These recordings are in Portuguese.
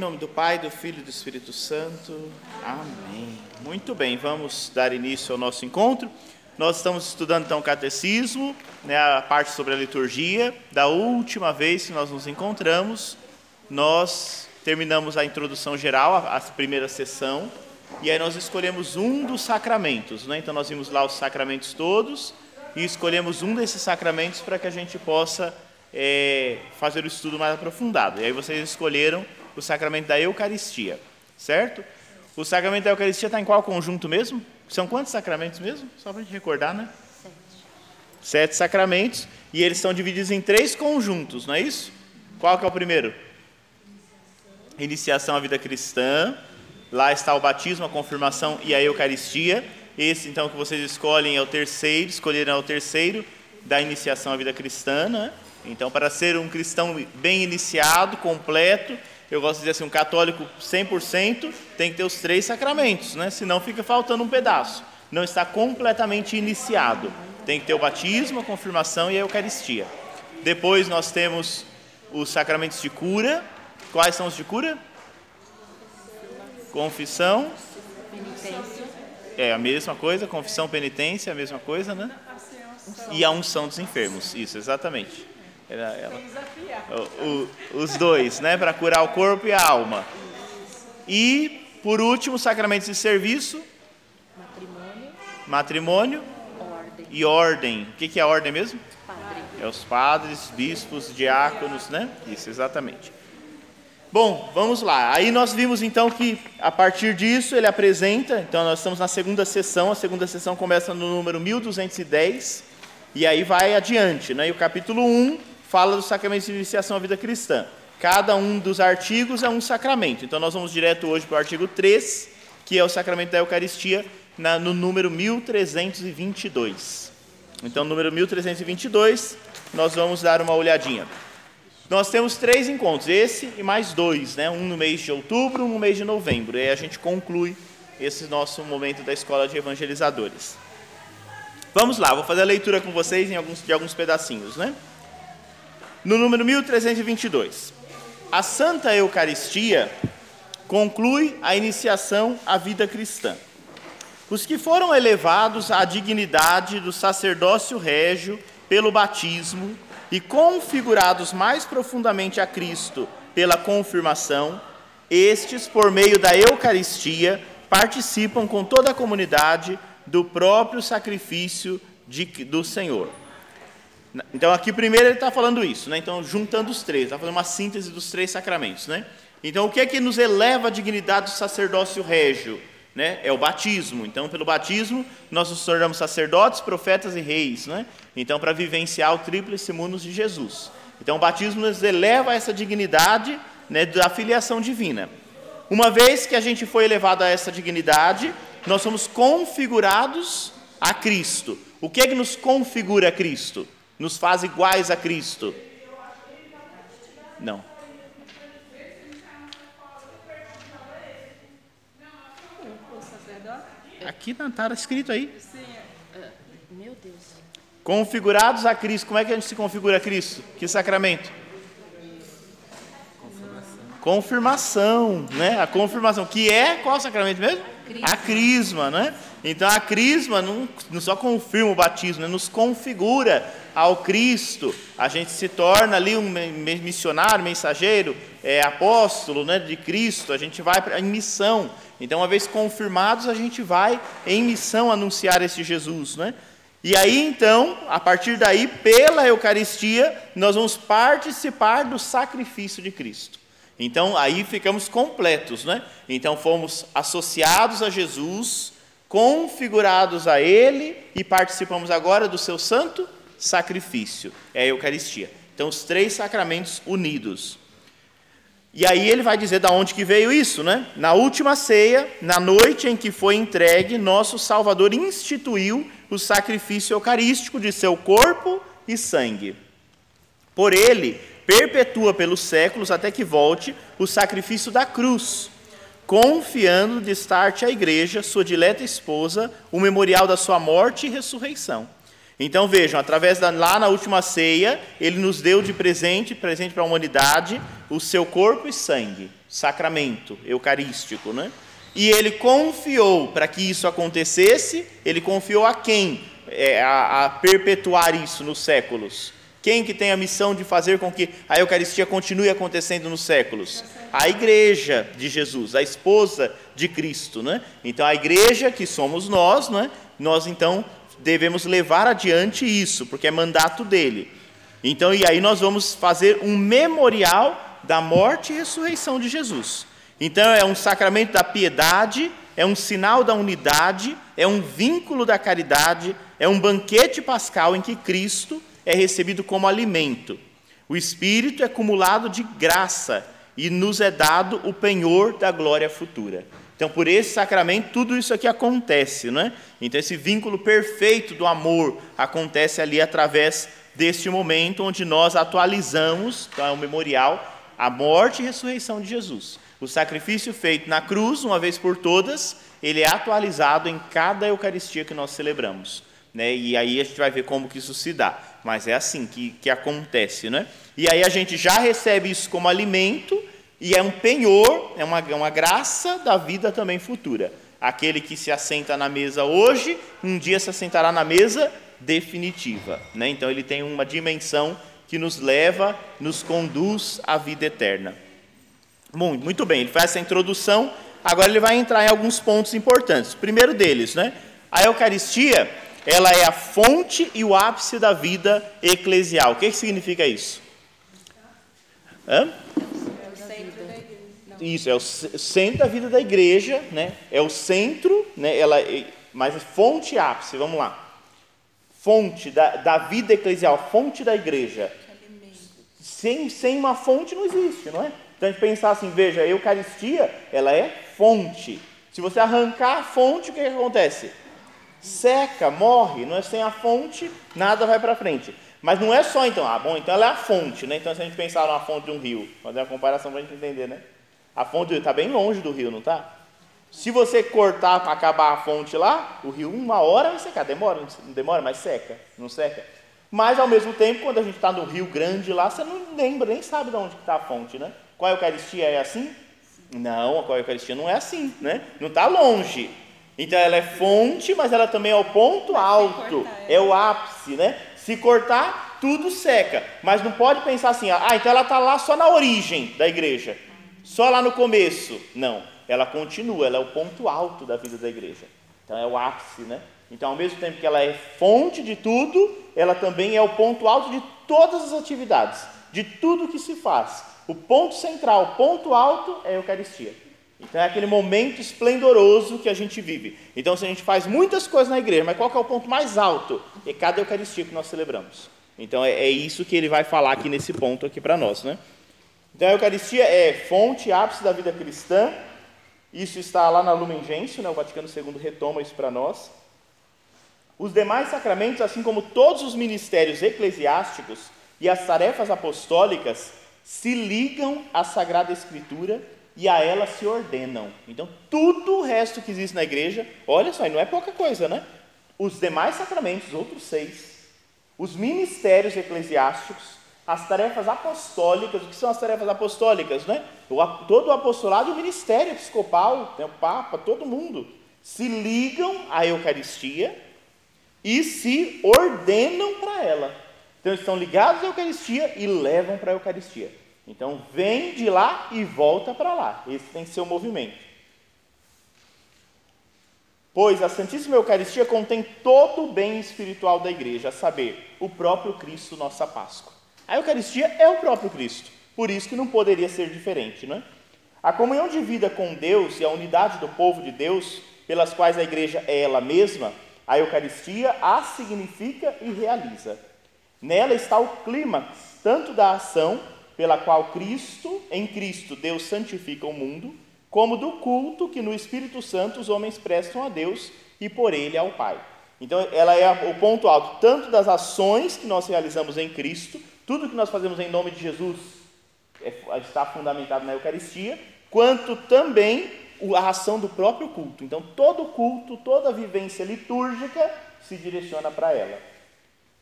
nome do Pai, do Filho e do Espírito Santo. Amém. Muito bem, vamos dar início ao nosso encontro. Nós estamos estudando então o catecismo, né, a parte sobre a liturgia. Da última vez que nós nos encontramos, nós terminamos a introdução geral, a, primeira sessão, e aí nós escolhemos um dos sacramentos. Né? Então nós vimos lá os sacramentos todos e escolhemos um desses sacramentos para que a gente possa é, fazer o estudo mais aprofundado. E aí vocês escolheram o sacramento da Eucaristia, certo? O sacramento da Eucaristia está em qual conjunto mesmo? São quantos sacramentos mesmo? Só para a gente recordar, né? Sete. Sete sacramentos. E eles são divididos em três conjuntos, não é isso? Qual que é o primeiro? Iniciação à vida cristã. Lá está o batismo, a confirmação e a Eucaristia. Esse, então, que vocês escolhem é o terceiro, escolheram é o terceiro da iniciação à vida cristã, né? Então, para ser um cristão bem iniciado, completo, eu gosto de dizer assim, um católico 100% tem que ter os três sacramentos, né? senão fica faltando um pedaço. Não está completamente iniciado. Tem que ter o batismo, a confirmação e a Eucaristia. Depois nós temos os sacramentos de cura. Quais são os de cura? Confissão. Penitência. É a mesma coisa, confissão, penitência, a mesma coisa, né? E a unção dos enfermos. Isso, exatamente. Ela, ela, o, o, os dois, né? Para curar o corpo e a alma. E, por último, sacramentos de serviço. Matrimônio. Matrimônio. Ordem. E ordem. O que, que é ordem mesmo? Padre. É os padres, bispos, diáconos, né? Isso, exatamente. Bom, vamos lá. Aí nós vimos então que a partir disso ele apresenta, então nós estamos na segunda sessão, a segunda sessão começa no número 1210 e aí vai adiante, né? E o capítulo 1 fala do sacramento de iniciação à vida cristã. Cada um dos artigos é um sacramento. Então nós vamos direto hoje para o artigo 3, que é o sacramento da Eucaristia, na, no número 1322. Então, número 1322, nós vamos dar uma olhadinha. Nós temos três encontros, esse e mais dois, né? um no mês de outubro, um no mês de novembro. E aí a gente conclui esse nosso momento da escola de evangelizadores. Vamos lá, vou fazer a leitura com vocês em alguns, de alguns pedacinhos, né? No número 1322, a Santa Eucaristia conclui a iniciação à vida cristã. Os que foram elevados à dignidade do sacerdócio régio pelo batismo e configurados mais profundamente a Cristo pela confirmação, estes, por meio da Eucaristia, participam com toda a comunidade do próprio sacrifício de, do Senhor então, aqui primeiro ele está falando isso, né? então juntando os três, está fazendo uma síntese dos três sacramentos. Né? Então, o que é que nos eleva a dignidade do sacerdócio régio? Né? É o batismo. Então, pelo batismo, nós nos tornamos sacerdotes, profetas e reis. Né? Então, para vivenciar o tríplice munus de Jesus. Então, o batismo nos eleva a essa dignidade né, da filiação divina. Uma vez que a gente foi elevado a essa dignidade, nós somos configurados a Cristo. O que é que nos configura a Cristo? Nos faz iguais a Cristo? Não. Aqui está escrito aí. Meu Deus. Configurados a Cristo. Como é que a gente se configura a Cristo? Que sacramento? Confirmação. Confirmação, né? A confirmação. Que é qual sacramento mesmo? A crisma, né? Então a crisma não, não só confirma o batismo, né? nos configura ao Cristo. A gente se torna ali um missionário, mensageiro, é, apóstolo né, de Cristo. A gente vai em missão. Então, uma vez confirmados, a gente vai em missão anunciar esse Jesus. Né? E aí, então, a partir daí, pela Eucaristia, nós vamos participar do sacrifício de Cristo. Então, aí ficamos completos, né? Então, fomos associados a Jesus, configurados a Ele e participamos agora do seu santo sacrifício. É a Eucaristia. Então, os três sacramentos unidos. E aí ele vai dizer da onde que veio isso, né? Na última ceia, na noite em que foi entregue, nosso Salvador instituiu o sacrifício eucarístico de seu corpo e sangue. Por ele, perpetua pelos séculos até que volte o sacrifício da cruz, confiando de estar-te à igreja, sua dileta esposa, o memorial da sua morte e ressurreição. Então vejam, através da lá na última ceia, ele nos deu de presente, presente para a humanidade, o seu corpo e sangue, sacramento eucarístico, né? E ele confiou para que isso acontecesse, ele confiou a quem? É, a, a perpetuar isso nos séculos. Quem que tem a missão de fazer com que a Eucaristia continue acontecendo nos séculos? A igreja de Jesus, a esposa de Cristo, né? Então a igreja que somos nós, né? Nós então devemos levar adiante isso, porque é mandato dele. Então e aí nós vamos fazer um memorial da morte e ressurreição de Jesus. Então é um sacramento da piedade, é um sinal da unidade, é um vínculo da caridade, é um banquete pascal em que Cristo é recebido como alimento. O Espírito é acumulado de graça e nos é dado o penhor da glória futura. Então, por esse sacramento, tudo isso aqui acontece, não é? Então, esse vínculo perfeito do amor acontece ali através deste momento onde nós atualizamos, então é um memorial, a morte e ressurreição de Jesus. O sacrifício feito na cruz, uma vez por todas, ele é atualizado em cada Eucaristia que nós celebramos. Né? E aí a gente vai ver como que isso se dá. Mas é assim que, que acontece. Né? E aí a gente já recebe isso como alimento e é um penhor, é uma, é uma graça da vida também futura. Aquele que se assenta na mesa hoje, um dia se assentará na mesa definitiva. Né? Então ele tem uma dimensão que nos leva, nos conduz à vida eterna. Muito, muito bem, ele faz essa introdução, agora ele vai entrar em alguns pontos importantes. primeiro deles, né? a Eucaristia ela é a fonte e o ápice da vida eclesial. O que, que significa isso? Hã? Isso, é o centro da vida da igreja, né? é o centro, né? ela, é, mas fonte e ápice, vamos lá. Fonte da, da vida eclesial, fonte da igreja. Sem, sem uma fonte não existe, não é? Então a gente pensar assim, veja, a Eucaristia, ela é fonte. Se você arrancar a fonte, o que, que acontece? Seca, morre, não é sem a fonte, nada vai para frente. Mas não é só então, ah, bom, então ela é a fonte, né? Então se a gente pensar numa fonte de um rio, fazer uma comparação para a gente entender, né? A fonte está bem longe do rio, não está? Se você cortar para acabar a fonte lá, o rio uma hora vai secar, demora, não demora, mas seca, não seca. Mas ao mesmo tempo, quando a gente está no rio grande lá, você não lembra, nem sabe de onde está a fonte, né? Qual a Eucaristia é assim? Não, a Eucaristia não é assim, né? Não está longe, então ela é fonte, mas ela também é o ponto alto, é. é o ápice, né? Se cortar, tudo seca. Mas não pode pensar assim, ah, então ela está lá só na origem da igreja, só lá no começo. Não, ela continua, ela é o ponto alto da vida da igreja. Então é o ápice, né? Então, ao mesmo tempo que ela é fonte de tudo, ela também é o ponto alto de todas as atividades, de tudo que se faz. O ponto central, o ponto alto é a Eucaristia. Então é aquele momento esplendoroso que a gente vive. Então, se a gente faz muitas coisas na igreja, mas qual é o ponto mais alto? É cada Eucaristia que nós celebramos. Então é, é isso que ele vai falar aqui nesse ponto aqui para nós, né? Então a Eucaristia é fonte, ápice da vida cristã. Isso está lá na Lumen Gentium, né? o Vaticano II retoma isso para nós. Os demais sacramentos, assim como todos os ministérios eclesiásticos e as tarefas apostólicas, se ligam à Sagrada Escritura e a ela se ordenam. Então, tudo o resto que existe na igreja, olha só, e não é pouca coisa, né? Os demais sacramentos, os outros seis, os ministérios eclesiásticos, as tarefas apostólicas, o que são as tarefas apostólicas, né? O, todo o apostolado o ministério episcopal, né? o Papa, todo mundo, se ligam à Eucaristia e se ordenam para ela. Então, estão ligados à Eucaristia e levam para a Eucaristia. Então, vem de lá e volta para lá. Esse tem que ser o movimento. Pois a Santíssima Eucaristia contém todo o bem espiritual da igreja, a saber, o próprio Cristo, nossa Páscoa. A Eucaristia é o próprio Cristo, por isso que não poderia ser diferente, não é? A comunhão de vida com Deus e a unidade do povo de Deus, pelas quais a igreja é ela mesma, a Eucaristia a significa e realiza. Nela está o clímax, tanto da ação pela qual Cristo, em Cristo, Deus santifica o mundo, como do culto que no Espírito Santo os homens prestam a Deus e por ele ao Pai. Então, ela é o ponto alto tanto das ações que nós realizamos em Cristo, tudo que nós fazemos em nome de Jesus é, está fundamentado na Eucaristia, quanto também a ação do próprio culto. Então, todo culto, toda vivência litúrgica se direciona para ela.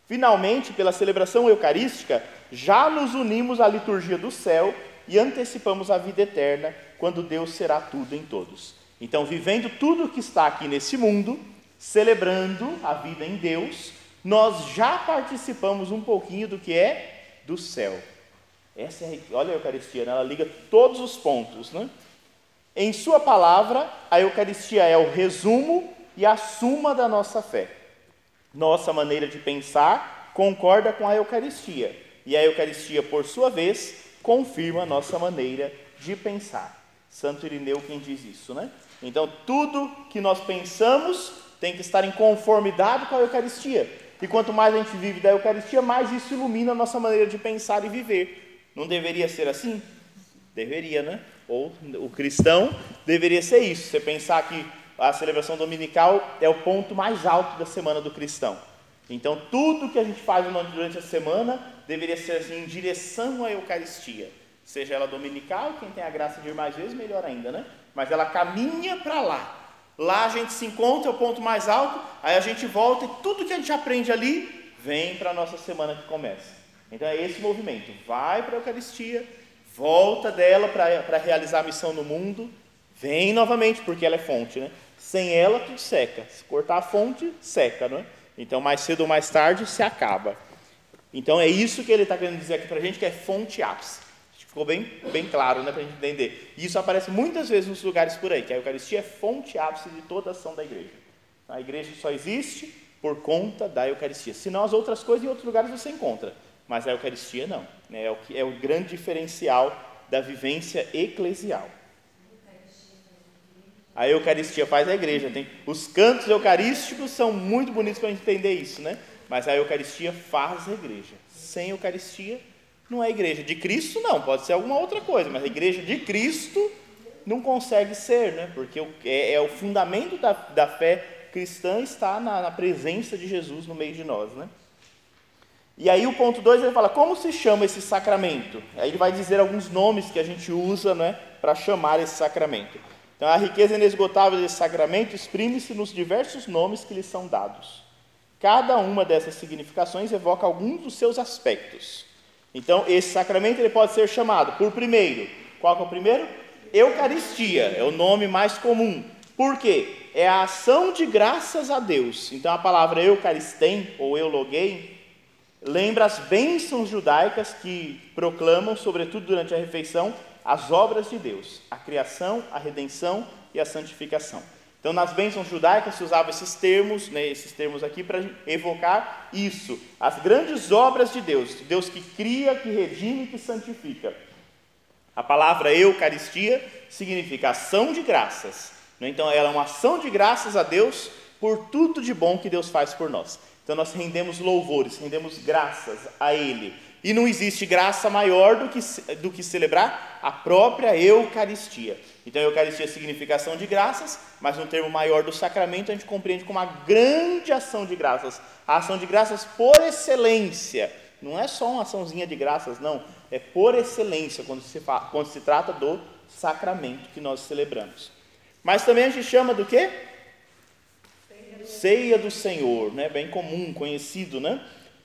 Finalmente, pela celebração eucarística, já nos unimos à liturgia do céu e antecipamos a vida eterna, quando Deus será tudo em todos. Então, vivendo tudo o que está aqui nesse mundo, celebrando a vida em Deus, nós já participamos um pouquinho do que é do céu. Essa é, olha a Eucaristia, né? ela liga todos os pontos. Né? Em Sua palavra, a Eucaristia é o resumo e a suma da nossa fé. Nossa maneira de pensar concorda com a Eucaristia, e a Eucaristia, por sua vez, confirma a nossa maneira de pensar. Santo Irineu quem diz isso, né? Então, tudo que nós pensamos tem que estar em conformidade com a Eucaristia. E quanto mais a gente vive da Eucaristia, mais isso ilumina a nossa maneira de pensar e viver. Não deveria ser assim? Deveria, né? Ou o cristão deveria ser isso. Você pensar que a celebração dominical é o ponto mais alto da semana do cristão. Então, tudo que a gente faz durante a semana deveria ser assim, em direção à Eucaristia. Seja ela dominical, quem tem a graça de ir mais vezes, melhor ainda, né? Mas ela caminha para lá. Lá a gente se encontra, é o ponto mais alto, aí a gente volta e tudo que a gente aprende ali vem para a nossa semana que começa. Então é esse movimento. Vai para a Eucaristia, volta dela para realizar a missão no mundo, vem novamente, porque ela é fonte, né? Sem ela, tudo seca. Se cortar a fonte, seca, né? Então, mais cedo ou mais tarde, se acaba. Então, é isso que ele está querendo dizer aqui para a gente, que é fonte ápice. Ficou bem, bem claro né, para a gente entender. E isso aparece muitas vezes nos lugares por aí, que a Eucaristia é fonte ápice de toda a ação da igreja. A igreja só existe por conta da Eucaristia. Senão, as outras coisas em outros lugares você encontra. Mas a Eucaristia não. Né? É, o, que, é o grande diferencial da vivência eclesial. A Eucaristia faz a igreja. Tem, os cantos eucarísticos são muito bonitos para entender isso, né? Mas a Eucaristia faz a igreja. Sem Eucaristia, não é igreja. De Cristo, não, pode ser alguma outra coisa, mas a igreja de Cristo não consegue ser, né? porque é, é o fundamento da, da fé cristã está na, na, presença de Jesus no meio de nós. Né? E aí o ponto 2 ele fala, como se chama esse sacramento? Aí ele vai dizer alguns nomes que a gente usa né, para chamar esse sacramento. Então a riqueza inesgotável desse sacramento exprime-se nos diversos nomes que lhe são dados. Cada uma dessas significações evoca alguns dos seus aspectos. Então, esse sacramento ele pode ser chamado por primeiro, qual é o primeiro? Eucaristia, é o nome mais comum. Por quê? É a ação de graças a Deus. Então, a palavra eucaristem ou euloguei lembra as bênçãos judaicas que proclamam, sobretudo durante a refeição, as obras de Deus, a criação, a redenção e a santificação. Então, nas bênçãos judaicas se usava esses termos, né, esses termos aqui, para evocar isso, as grandes obras de Deus, Deus que cria, que redime, que santifica. A palavra Eucaristia significa ação de graças. Né? Então, ela é uma ação de graças a Deus por tudo de bom que Deus faz por nós. Então, nós rendemos louvores, rendemos graças a Ele. E não existe graça maior do que, do que celebrar a própria Eucaristia. Então, Eucaristia é significação de graças, mas no termo maior do sacramento a gente compreende como uma grande ação de graças. A ação de graças por excelência. Não é só uma açãozinha de graças, não. É por excelência quando se, quando se trata do sacramento que nós celebramos. Mas também a gente chama do quê? Ceia do Senhor, né? bem comum, conhecido, né?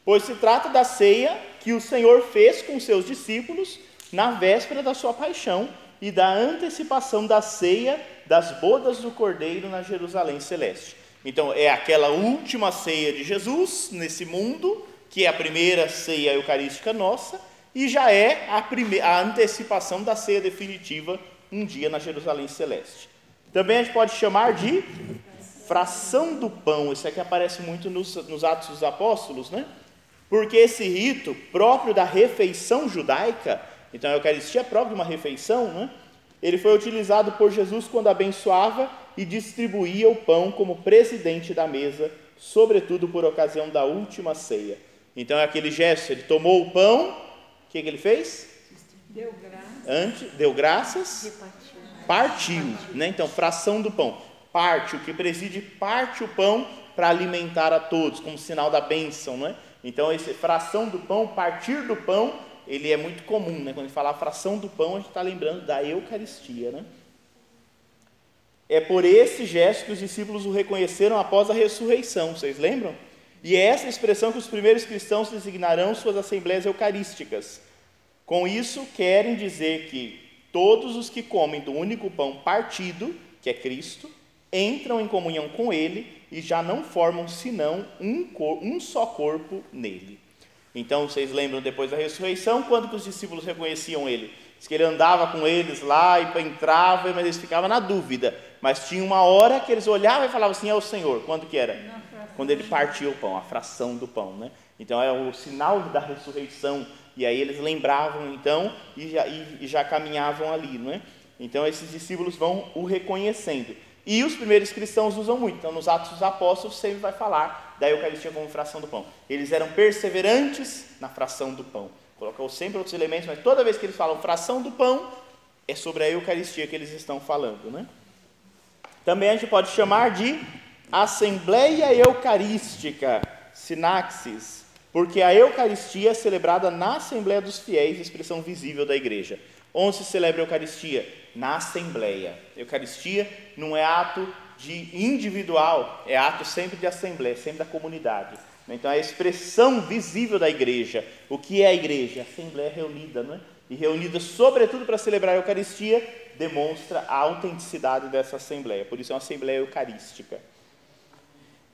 Pois se trata da ceia que o Senhor fez com seus discípulos na véspera da sua paixão e da antecipação da ceia das bodas do Cordeiro na Jerusalém celeste. Então, é aquela última ceia de Jesus nesse mundo, que é a primeira ceia eucarística nossa, e já é a, primeira, a antecipação da ceia definitiva um dia na Jerusalém celeste. Também a gente pode chamar de fração do pão, isso aqui aparece muito nos, nos Atos dos Apóstolos, né? Porque esse rito próprio da refeição judaica então a Eucaristia é própria de uma refeição, né? Ele foi utilizado por Jesus quando abençoava e distribuía o pão como presidente da mesa, sobretudo por ocasião da última ceia. Então é aquele gesto, ele tomou o pão, o que, que ele fez? Deu graças. Antes, deu graças, partiu, né? Então, fração do pão. Parte, o que preside parte o pão para alimentar a todos, como sinal da bênção, não é? Então, esse fração do pão, partir do pão, ele é muito comum, né? Quando a gente fala fração do pão, a gente está lembrando da Eucaristia, né? É por esse gesto que os discípulos o reconheceram após a ressurreição, vocês lembram? E é essa expressão que os primeiros cristãos designarão suas assembleias eucarísticas. Com isso, querem dizer que todos os que comem do único pão partido, que é Cristo, entram em comunhão com Ele e já não formam senão um, um só corpo nele. Então, vocês lembram depois da ressurreição, quando que os discípulos reconheciam Ele? Diz que Ele andava com eles lá e entrava, mas eles ficavam na dúvida. Mas tinha uma hora que eles olhavam e falavam assim, é o Senhor. Quando que era? Quando Ele partiu o pão, a fração do pão, né? Então, é o sinal da ressurreição e aí eles lembravam então e já, e, e já caminhavam ali, não é? Então esses discípulos vão o reconhecendo. E os primeiros cristãos usam muito. Então nos Atos dos Apóstolos sempre vai falar da Eucaristia como fração do pão. Eles eram perseverantes na fração do pão. Colocou sempre outros elementos, mas toda vez que eles falam fração do pão, é sobre a Eucaristia que eles estão falando, né? Também a gente pode chamar de Assembleia Eucarística, sinaxis, porque a Eucaristia é celebrada na Assembleia dos Fiéis, expressão visível da igreja. Onde se celebra a Eucaristia? Na Assembleia. Eucaristia não é ato de individual, é ato sempre de assembleia, sempre da comunidade. Então é a expressão visível da igreja. O que é a igreja? A assembleia reunida, não é? E reunida sobretudo para celebrar a Eucaristia, demonstra a autenticidade dessa assembleia. Por isso é uma assembleia eucarística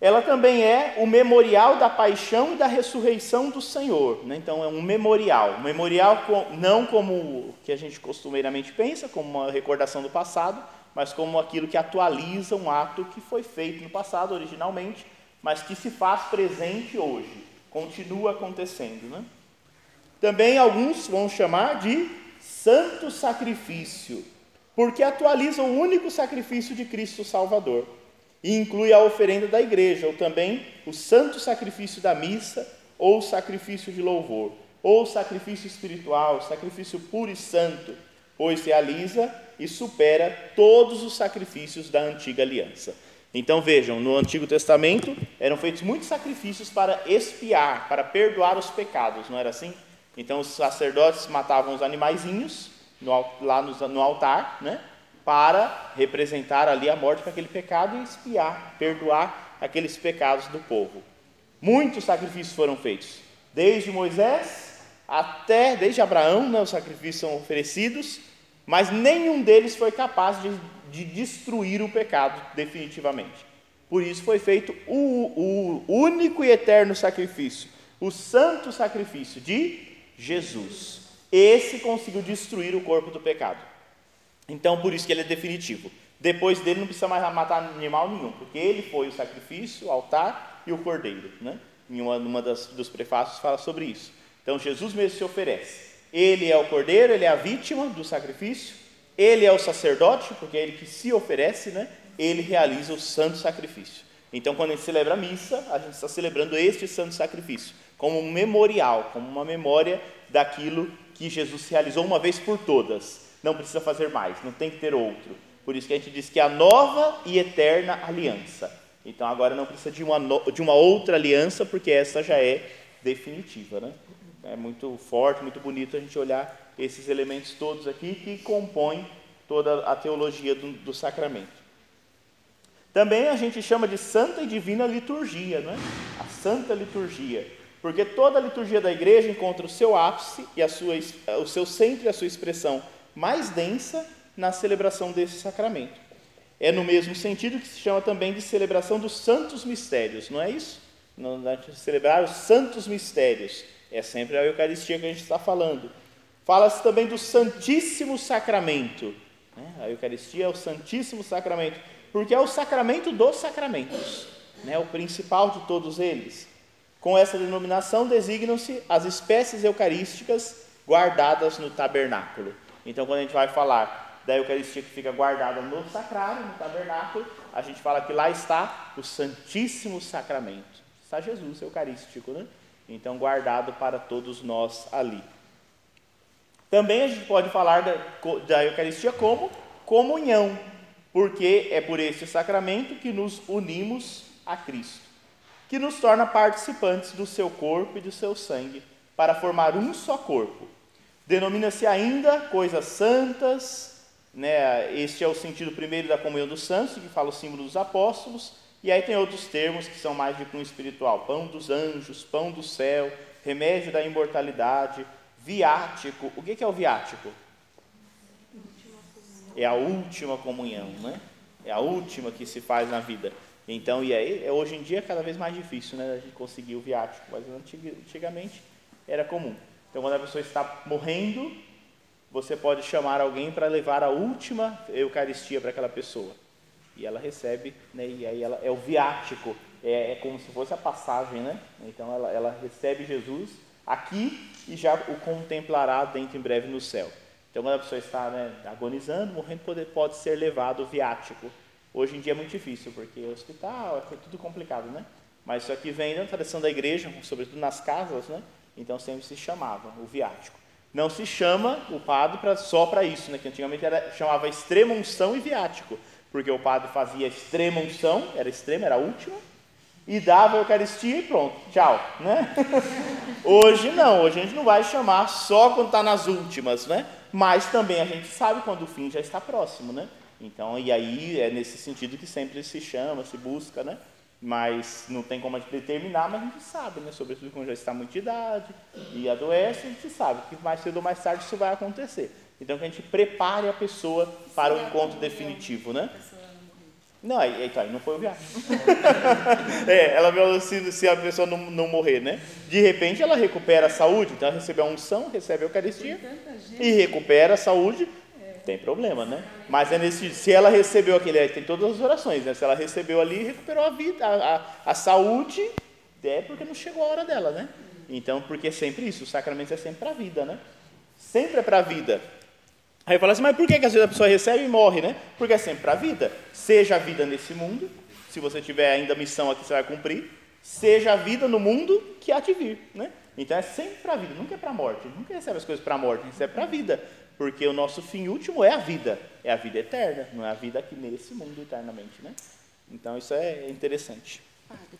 ela também é o memorial da paixão e da ressurreição do Senhor. Né? Então, é um memorial. Um memorial não como o que a gente costumeiramente pensa, como uma recordação do passado, mas como aquilo que atualiza um ato que foi feito no passado originalmente, mas que se faz presente hoje, continua acontecendo. Né? Também alguns vão chamar de santo sacrifício, porque atualiza o único sacrifício de Cristo Salvador e inclui a oferenda da igreja, ou também o santo sacrifício da missa, ou sacrifício de louvor, ou sacrifício espiritual, sacrifício puro e santo, pois realiza e supera todos os sacrifícios da antiga aliança. Então vejam, no Antigo Testamento eram feitos muitos sacrifícios para expiar, para perdoar os pecados, não era assim? Então os sacerdotes matavam os animaizinhos no, lá no, no altar, né? Para representar ali a morte para aquele pecado e expiar, perdoar aqueles pecados do povo. Muitos sacrifícios foram feitos, desde Moisés até, desde Abraão, né, os sacrifícios são oferecidos, mas nenhum deles foi capaz de, de destruir o pecado definitivamente. Por isso foi feito o, o único e eterno sacrifício, o santo sacrifício de Jesus. Esse conseguiu destruir o corpo do pecado. Então, por isso que ele é definitivo. Depois dele não precisa mais matar animal nenhum, porque ele foi o sacrifício, o altar e o cordeiro. Né? Em uma, uma das, dos prefácios fala sobre isso. Então, Jesus mesmo se oferece. Ele é o cordeiro, ele é a vítima do sacrifício, ele é o sacerdote, porque é ele que se oferece, né? ele realiza o santo sacrifício. Então, quando a gente celebra a missa, a gente está celebrando este santo sacrifício, como um memorial, como uma memória daquilo que Jesus realizou uma vez por todas não precisa fazer mais, não tem que ter outro. Por isso que a gente diz que é a nova e eterna aliança. Então agora não precisa de uma, no, de uma outra aliança, porque essa já é definitiva. Né? É muito forte, muito bonito a gente olhar esses elementos todos aqui que compõem toda a teologia do, do sacramento. Também a gente chama de santa e divina liturgia, não é? a santa liturgia, porque toda a liturgia da igreja encontra o seu ápice e a sua, o seu centro e a sua expressão mais densa na celebração desse sacramento. É no mesmo sentido que se chama também de celebração dos santos mistérios, não é isso? Celebrar os santos mistérios. É sempre a Eucaristia que a gente está falando. Fala-se também do Santíssimo Sacramento. Né? A Eucaristia é o Santíssimo Sacramento, porque é o sacramento dos sacramentos, né? o principal de todos eles. Com essa denominação designam-se as espécies eucarísticas guardadas no tabernáculo. Então, quando a gente vai falar da Eucaristia que fica guardada no sacrário, no tabernáculo, a gente fala que lá está o Santíssimo Sacramento. Está Jesus Eucarístico, né? Então, guardado para todos nós ali. Também a gente pode falar da, da Eucaristia como comunhão, porque é por este sacramento que nos unimos a Cristo, que nos torna participantes do seu corpo e do seu sangue, para formar um só corpo Denomina-se ainda coisas santas, né? este é o sentido primeiro da comunhão dos santos, que fala o símbolo dos apóstolos, E aí tem outros termos que são mais de cunho espiritual: pão dos anjos, pão do céu, remédio da imortalidade, viático. O que é o viático? É a última comunhão, né? É a última que se faz na vida. Então, e aí, hoje em dia é cada vez mais difícil, né, a gente conseguir o viático, mas antigamente era comum. Então, quando a pessoa está morrendo, você pode chamar alguém para levar a última Eucaristia para aquela pessoa. E ela recebe, né, e aí ela, é o viático, é, é, como se fosse a passagem, né? Então ela, ela recebe Jesus aqui e já o contemplará dentro em breve no céu. Então quando a pessoa está né, agonizando, morrendo, pode, pode ser levado o viático. Hoje em dia é muito difícil, porque o hospital é tudo complicado, né? Mas isso aqui vem da tradição da igreja, sobretudo nas casas, né? Então sempre se chamava o viático. Não se chama o padre pra, só para isso, né? Que antigamente era, chamava extrema unção e viático, porque o padre fazia extrema unção, era extrema, era a última, e dava a Eucaristia e pronto, tchau. Né? Hoje não, hoje a gente não vai chamar só quando está nas últimas, né? mas também a gente sabe quando o fim já está próximo. Né? Então, e aí é nesse sentido que sempre se chama, se busca, né? Mas não tem como a gente determinar, mas a gente sabe, né? sobretudo quando já está muito de idade e adoece, a gente sabe que mais cedo ou mais tarde isso vai acontecer. Então que a gente prepare a pessoa para o encontro definitivo, né? Não, aí, então, aí não foi o viagem. é, ela viu se, se a pessoa não, não morrer, né? De repente ela recupera a saúde, então ela recebe a unção, recebe a Eucaristia e recupera a saúde, tem problema, né? Mas é nesse, se ela recebeu aquele, tem todas as orações, né? Se ela recebeu ali, recuperou a vida, a, a, a saúde, é porque não chegou a hora dela, né? Então, porque é sempre isso, o sacramento é sempre para a vida, né? Sempre é para a vida. Aí fala assim, mas por que, que às vezes a pessoa recebe e morre, né? Porque é sempre para a vida. Seja a vida nesse mundo, se você tiver ainda missão aqui, você vai cumprir. Seja a vida no mundo que há de vir, né? Então é sempre para a vida, nunca é para a morte. Nunca recebe as coisas para a morte, é para a vida. Porque o nosso fim último é a vida, é a vida eterna, não é a vida aqui nesse mundo eternamente, né? Então isso é interessante. Padre,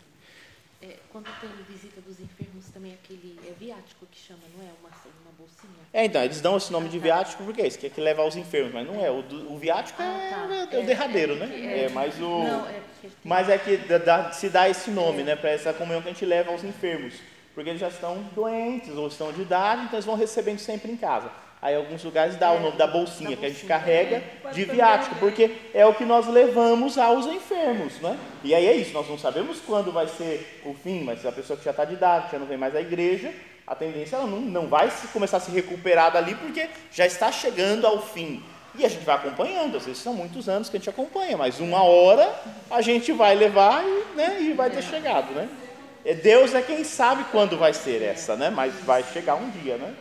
é, quando tem visita dos enfermos, também aquele é viático que chama, não é? Uma, uma bolsinha? É, então, eles dão esse nome ah, de tá. viático porque é isso, que é que leva aos enfermos, mas não é. O, o viático ah, é, tá. é, é, o derradeiro, né? É, é mas o. Não, é mas é que dá, se dá esse nome, né? Para essa comunhão que a gente leva aos enfermos. Porque eles já estão doentes ou estão de idade, então eles vão recebendo sempre em casa. Aí alguns lugares dá o nome da bolsinha que a gente carrega de viático, porque é o que nós levamos aos enfermos, né? E aí é isso, nós não sabemos quando vai ser o fim, mas se a pessoa que já está de idade, já não vem mais à igreja, a tendência ela não, não vai começar a se recuperar dali, porque já está chegando ao fim. E a gente vai acompanhando, às vezes são muitos anos que a gente acompanha, mas uma hora a gente vai levar e, né, e vai ter chegado, né? É, Deus é quem sabe quando vai ser essa, né? Mas vai chegar um dia, né?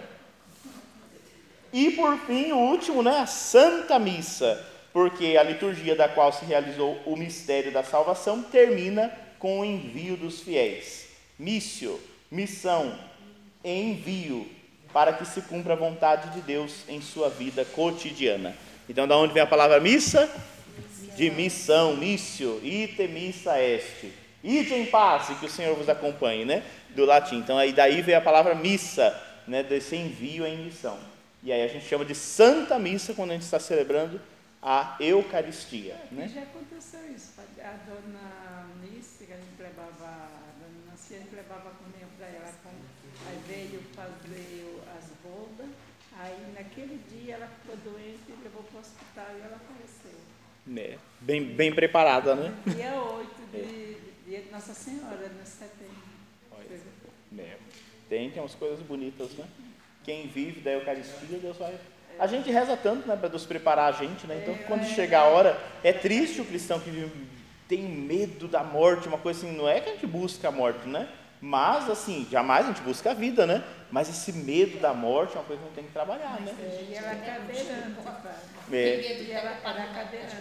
E por fim, o último, né, a Santa Missa, porque a liturgia da qual se realizou o mistério da salvação termina com o envio dos fiéis. Missio, missão, envio, para que se cumpra a vontade de Deus em sua vida cotidiana. Então, da onde vem a palavra missa? De missão, missio, ite missa est. Ide em paz que o Senhor vos acompanhe, né? Do latim. Então, aí daí vem a palavra missa, né? Desse envio em missão. E aí a gente chama de Santa Missa quando a gente está celebrando a Eucaristia. É, né? Já aconteceu isso. A dona Nice, que a gente levava, a dona Nancy, a gente levava comunhão para ela. Aí veio fazer as bodas, aí naquele dia ela ficou doente e levou para o hospital e ela faleceu. É, bem, bem preparada, né? Dia 8 de, dia de Nossa Senhora, no setembro. É. Tem, tem umas coisas bonitas, né? Quem vive da Eucaristia, Deus vai. A gente reza tanto, né, para Deus preparar a gente, né? Então, quando chega a hora, é triste o cristão que vive, tem medo da morte, uma coisa assim, não é que a gente busca a morte, né? Mas, assim, jamais a gente busca a vida, né? Mas esse medo da morte é uma coisa que a gente tem que trabalhar, né? É, e ela é cadeirante, é. E ela cadeirante,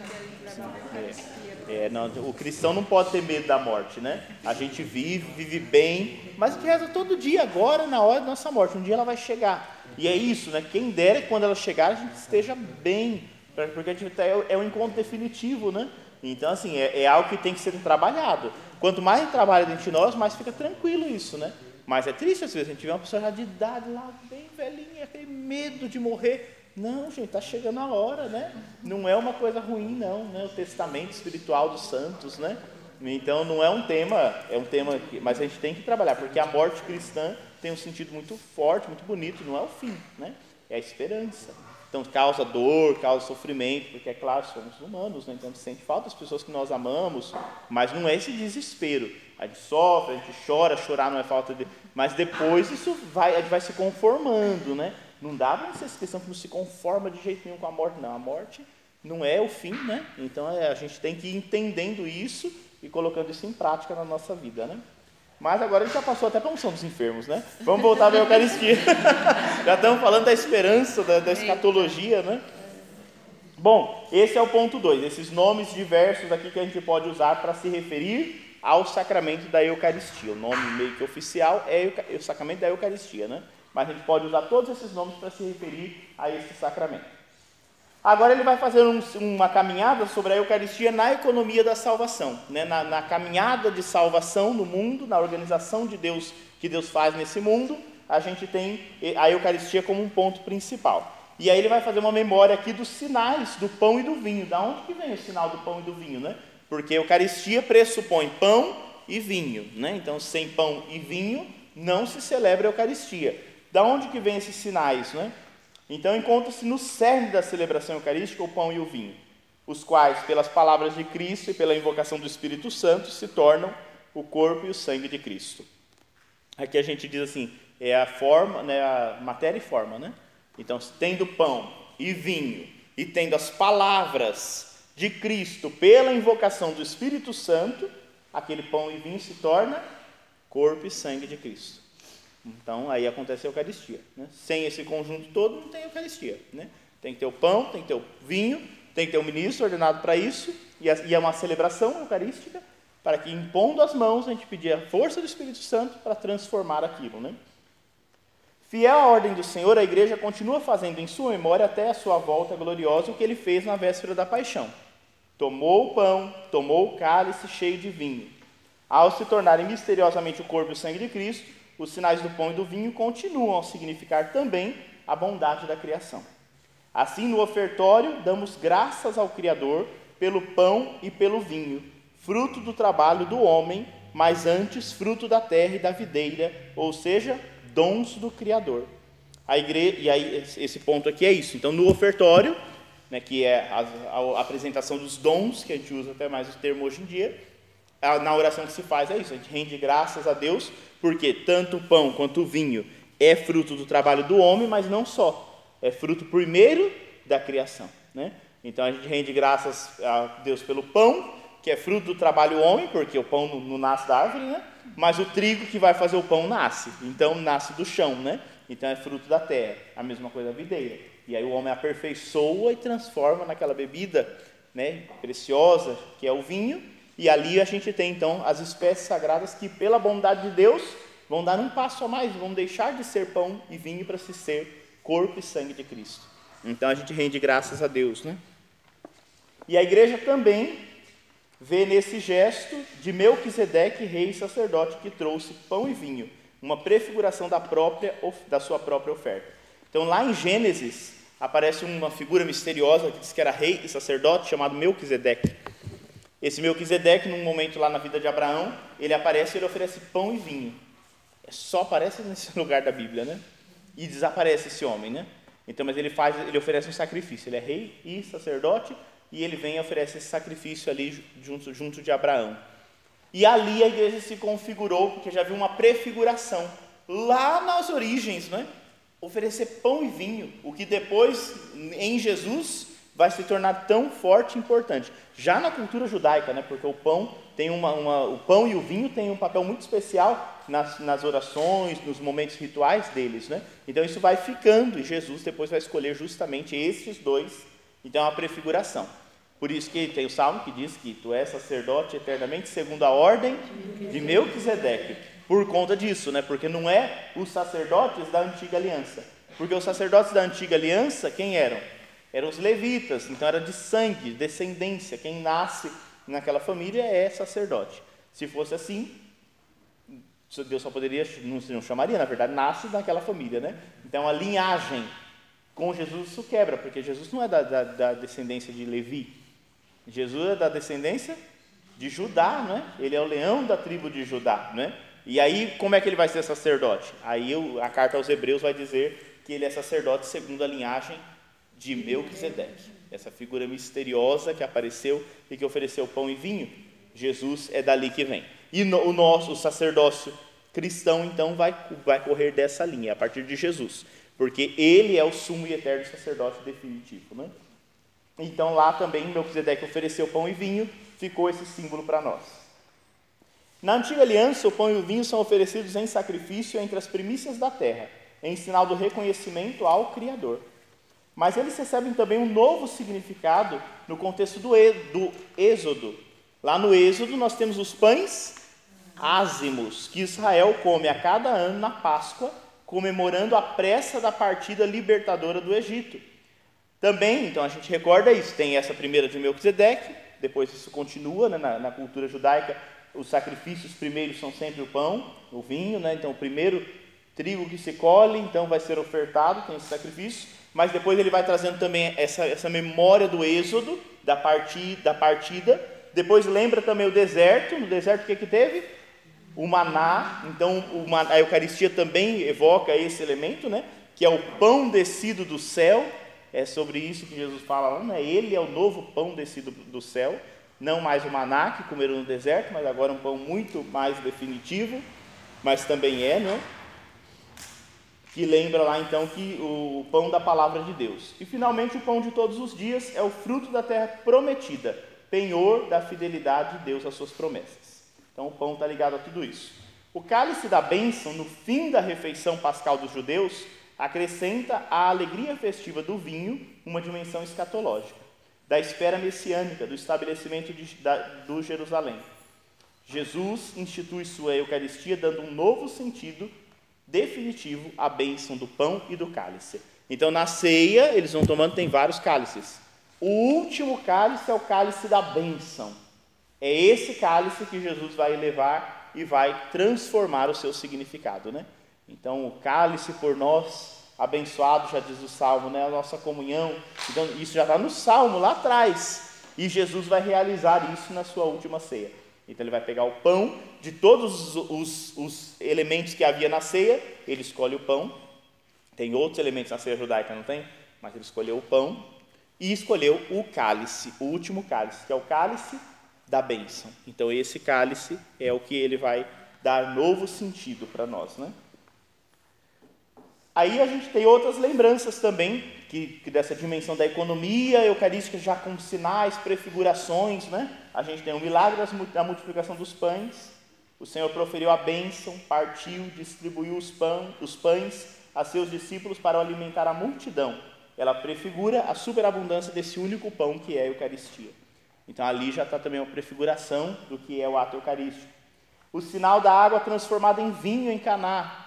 é, é, não, o cristão não pode ter medo da morte, né? A gente vive, vive bem, mas a gente reza todo dia, agora, na hora da nossa morte. Um dia ela vai chegar. E é isso, né? Quem dera que quando ela chegar a gente esteja bem, porque a gente tá, é, é um encontro definitivo, né? Então, assim, é, é algo que tem que ser trabalhado. Quanto mais trabalha dentro de nós, mais fica tranquilo isso, né? Mas é triste às vezes, a gente vê uma pessoa já de idade lá, bem velhinha, aquele medo de morrer. Não, gente, está chegando a hora, né? Não é uma coisa ruim, não, né? O testamento espiritual dos santos, né? Então não é um tema, é um tema, que, mas a gente tem que trabalhar, porque a morte cristã tem um sentido muito forte, muito bonito, não é o fim, né? É a esperança. Então causa dor, causa sofrimento, porque é claro, somos humanos, né? então a gente sente falta das pessoas que nós amamos, mas não é esse desespero. A gente sofre, a gente chora, chorar não é falta de. Mas depois isso vai, a gente vai se conformando, né? Não dá para essa questão que não se conforma de jeito nenhum com a morte, não. A morte não é o fim, né? Então é, a gente tem que ir entendendo isso e colocando isso em prática na nossa vida, né? Mas agora gente já passou até para a unção dos enfermos, né? Vamos voltar para a Eucaristia. já estamos falando da esperança, da, da escatologia, né? Bom, esse é o ponto 2, esses nomes diversos aqui que a gente pode usar para se referir ao sacramento da Eucaristia. O nome meio que oficial é o sacramento da Eucaristia, né? Mas a gente pode usar todos esses nomes para se referir a esse sacramento. Agora ele vai fazer um, uma caminhada sobre a Eucaristia na economia da salvação, né? na, na caminhada de salvação no mundo, na organização de Deus que Deus faz nesse mundo, a gente tem a Eucaristia como um ponto principal. E aí ele vai fazer uma memória aqui dos sinais do pão e do vinho. Da onde que vem o sinal do pão e do vinho, né? Porque a Eucaristia pressupõe pão e vinho, né? Então, sem pão e vinho não se celebra a Eucaristia. Da onde que vem esses sinais, né? Então encontra-se no cerne da celebração eucarística o pão e o vinho, os quais, pelas palavras de Cristo e pela invocação do Espírito Santo, se tornam o corpo e o sangue de Cristo. Aqui a gente diz assim, é a forma, né, a matéria e forma, né? Então, tendo pão e vinho e tendo as palavras de Cristo pela invocação do Espírito Santo, aquele pão e vinho se torna corpo e sangue de Cristo. Então, aí acontece a Eucaristia. Né? Sem esse conjunto todo, não tem Eucaristia. Né? Tem que ter o pão, tem que ter o vinho, tem que ter o ministro ordenado para isso, e é uma celebração eucarística, para que, impondo as mãos, a gente pedir a força do Espírito Santo para transformar aquilo. Né? Fiel à ordem do Senhor, a igreja continua fazendo em sua memória até a sua volta gloriosa o que ele fez na véspera da paixão. Tomou o pão, tomou o cálice cheio de vinho. Ao se tornarem misteriosamente o corpo e o sangue de Cristo, os sinais do pão e do vinho continuam a significar também a bondade da criação. Assim, no ofertório, damos graças ao Criador pelo pão e pelo vinho, fruto do trabalho do homem, mas antes fruto da terra e da videira, ou seja, dons do Criador. A igreja, e aí esse ponto aqui é isso. Então, no ofertório, né, que é a, a, apresentação dos dons, que a gente usa até mais o termo hoje em dia, na oração que se faz é isso, a gente rende graças a Deus, porque tanto o pão quanto o vinho é fruto do trabalho do homem, mas não só, é fruto primeiro da criação. Né? Então a gente rende graças a Deus pelo pão, que é fruto do trabalho do homem, porque o pão não, não nasce da árvore, né? mas o trigo que vai fazer o pão nasce, então nasce do chão, né? então é fruto da terra, a mesma coisa da videira. E aí o homem aperfeiçoa e transforma naquela bebida né, preciosa, que é o vinho, e ali a gente tem então as espécies sagradas que, pela bondade de Deus, vão dar um passo a mais, vão deixar de ser pão e vinho para se ser corpo e sangue de Cristo. Então a gente rende graças a Deus, né? E a igreja também vê nesse gesto de Melquisedeque, rei e sacerdote, que trouxe pão e vinho, uma prefiguração da própria da sua própria oferta. Então lá em Gênesis aparece uma figura misteriosa que diz que era rei e sacerdote chamado Melquisedeque. Esse Melquisedeque, num momento lá na vida de Abraão, ele aparece e ele oferece pão e vinho. É só aparece nesse lugar da Bíblia, né? E desaparece esse homem, né? Então, mas ele faz, ele oferece um sacrifício. Ele é rei e sacerdote e ele vem e oferece esse sacrifício ali junto, junto de Abraão. E ali a igreja se configurou, porque já viu uma prefiguração lá nas origens, né? Oferecer pão e vinho, o que depois em Jesus vai se tornar tão forte e importante. Já na cultura judaica, né, porque o pão tem uma, uma, o pão e o vinho têm um papel muito especial nas, nas orações, nos momentos rituais deles, né? Então isso vai ficando e Jesus depois vai escolher justamente esses dois. Então é uma prefiguração. Por isso que tem o salmo que diz que tu és sacerdote eternamente segundo a ordem de Melquisedeque. Por conta disso, né? Porque não é os sacerdotes da antiga aliança. Porque os sacerdotes da antiga aliança, quem eram? Eram os levitas, então era de sangue, descendência. Quem nasce naquela família é sacerdote. Se fosse assim, Deus só poderia, não, chamaria, na verdade, nasce naquela família, né? Então a linhagem com Jesus isso quebra, porque Jesus não é da, da, da descendência de Levi. Jesus é da descendência de Judá, né? Ele é o leão da tribo de Judá, né? E aí, como é que ele vai ser sacerdote? Aí a carta aos Hebreus vai dizer que ele é sacerdote segundo a linhagem de Melquisedeque, essa figura misteriosa que apareceu e que ofereceu pão e vinho. Jesus é dali que vem. E no, o nosso sacerdócio cristão, então, vai, vai correr dessa linha, a partir de Jesus, porque ele é o sumo e eterno sacerdote definitivo. Né? Então, lá também, Melquisedeque ofereceu pão e vinho, ficou esse símbolo para nós. Na antiga aliança, o pão e o vinho são oferecidos em sacrifício entre as primícias da terra, em sinal do reconhecimento ao Criador. Mas eles recebem também um novo significado no contexto do, do Êxodo. Lá no Êxodo, nós temos os pães ázimos que Israel come a cada ano na Páscoa, comemorando a pressa da partida libertadora do Egito. Também, então a gente recorda isso, tem essa primeira de Melquisedeque, depois isso continua né, na, na, cultura judaica, os sacrifícios primeiros são sempre o pão, o vinho, né, então o primeiro trigo que se colhe, então vai ser ofertado, tem esse sacrifício, mas depois ele vai trazendo também essa, essa memória do êxodo, da, parti, da partida, depois lembra também o deserto, no deserto o que, que teve? O maná, então a Eucaristia também evoca esse elemento, né? que é o pão descido do céu, é sobre isso que Jesus fala lá, né? ele é o novo pão descido do céu, não mais o maná que comeram no deserto, mas agora um pão muito mais definitivo, mas também é, né? Que lembra lá então que o pão da palavra de Deus. E finalmente o pão de todos os dias é o fruto da terra prometida, penhor da fidelidade de Deus às suas promessas. Então o pão está ligado a tudo isso. O cálice da bênção, no fim da refeição pascal dos judeus, acrescenta à alegria festiva do vinho uma dimensão escatológica, da espera messiânica, do estabelecimento de, da, do Jerusalém. Jesus institui sua Eucaristia dando um novo sentido definitivo à bênção do pão e do cálice. Então, na ceia, eles vão tomando, tem vários cálices. O último cálice é o cálice da bênção é esse cálice que Jesus vai levar e vai transformar o seu significado, né? Então, o cálice por nós, abençoado, já diz o Salmo, né? A nossa comunhão. Então, isso já está no Salmo, lá atrás. E Jesus vai realizar isso na sua última ceia. Então, ele vai pegar o pão, de todos os, os, os elementos que havia na ceia, ele escolhe o pão. Tem outros elementos na ceia judaica, não tem? Mas ele escolheu o pão e escolheu o cálice, o último cálice, que é o cálice da bênção. Então, esse cálice é o que ele vai dar novo sentido para nós. Né? Aí a gente tem outras lembranças também, que, que, dessa dimensão da economia eucarística, já com sinais, prefigurações. Né? A gente tem o milagre da multiplicação dos pães, o Senhor proferiu a bênção, partiu, distribuiu os, pão, os pães a seus discípulos para alimentar a multidão. Ela prefigura a superabundância desse único pão que é a Eucaristia. Então ali já está também uma prefiguração do que é o ato eucarístico. O sinal da água transformada em vinho em Caná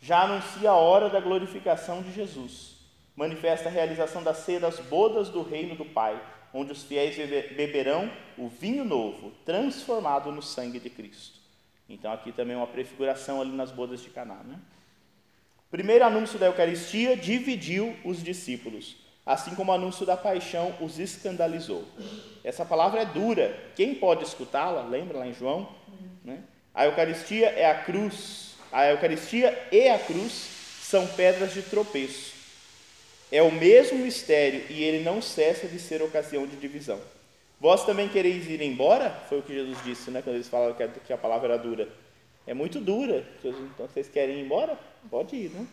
já anuncia a hora da glorificação de Jesus. Manifesta a realização da ceia das bodas do reino do Pai, onde os fiéis beberão o vinho novo, transformado no sangue de Cristo. Então aqui também uma prefiguração ali nas bodas de Caná, né? Primeiro anúncio da Eucaristia dividiu os discípulos assim como o anúncio da paixão os escandalizou. Essa palavra é dura. Quem pode escutá-la? Lembra lá em João? Né? A Eucaristia é a cruz. A Eucaristia e a cruz são pedras de tropeço. É o mesmo mistério e ele não cessa de ser ocasião de divisão. Vós também quereis ir embora? Foi o que Jesus disse, né? Quando eles falaram que a palavra era dura. É muito dura. Então, vocês querem ir embora? Pode ir, né?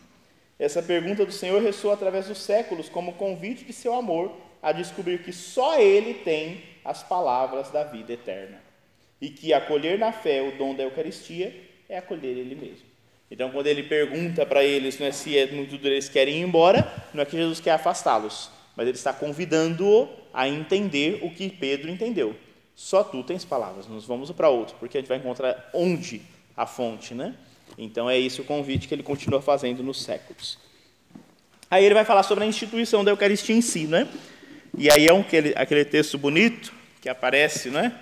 Essa pergunta do Senhor ressoa através dos séculos como convite de seu amor a descobrir que só Ele tem as palavras da vida eterna. E que acolher na fé o dom da Eucaristia é acolher Ele mesmo. Então, quando ele pergunta para eles é se é muito duro, eles querem ir embora, não é que Jesus quer afastá-los, mas ele está convidando-o a entender o que Pedro entendeu. Só tu tens palavras, nós vamos para outro, porque a gente vai encontrar onde a fonte, né? Então é esse o convite que ele continua fazendo nos séculos. Aí ele vai falar sobre a instituição da Eucaristia em si, né? E aí é um, aquele, aquele texto bonito que aparece, né?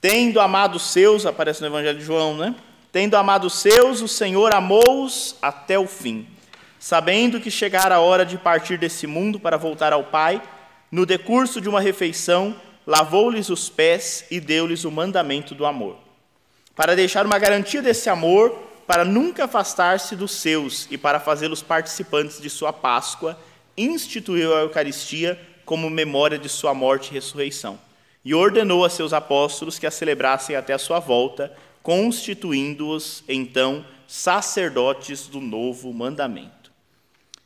Tendo amado os seus, aparece no Evangelho de João, né? Tendo amado os seus, o Senhor amou-os até o fim. Sabendo que chegara a hora de partir desse mundo para voltar ao Pai, no decurso de uma refeição, lavou-lhes os pés e deu-lhes o mandamento do amor. Para deixar uma garantia desse amor, para nunca afastar-se dos seus e para fazê-los participantes de sua Páscoa, instituiu a Eucaristia como memória de sua morte e ressurreição. E ordenou a seus apóstolos que a celebrassem até a sua volta, constituindo-os, então, sacerdotes do novo mandamento.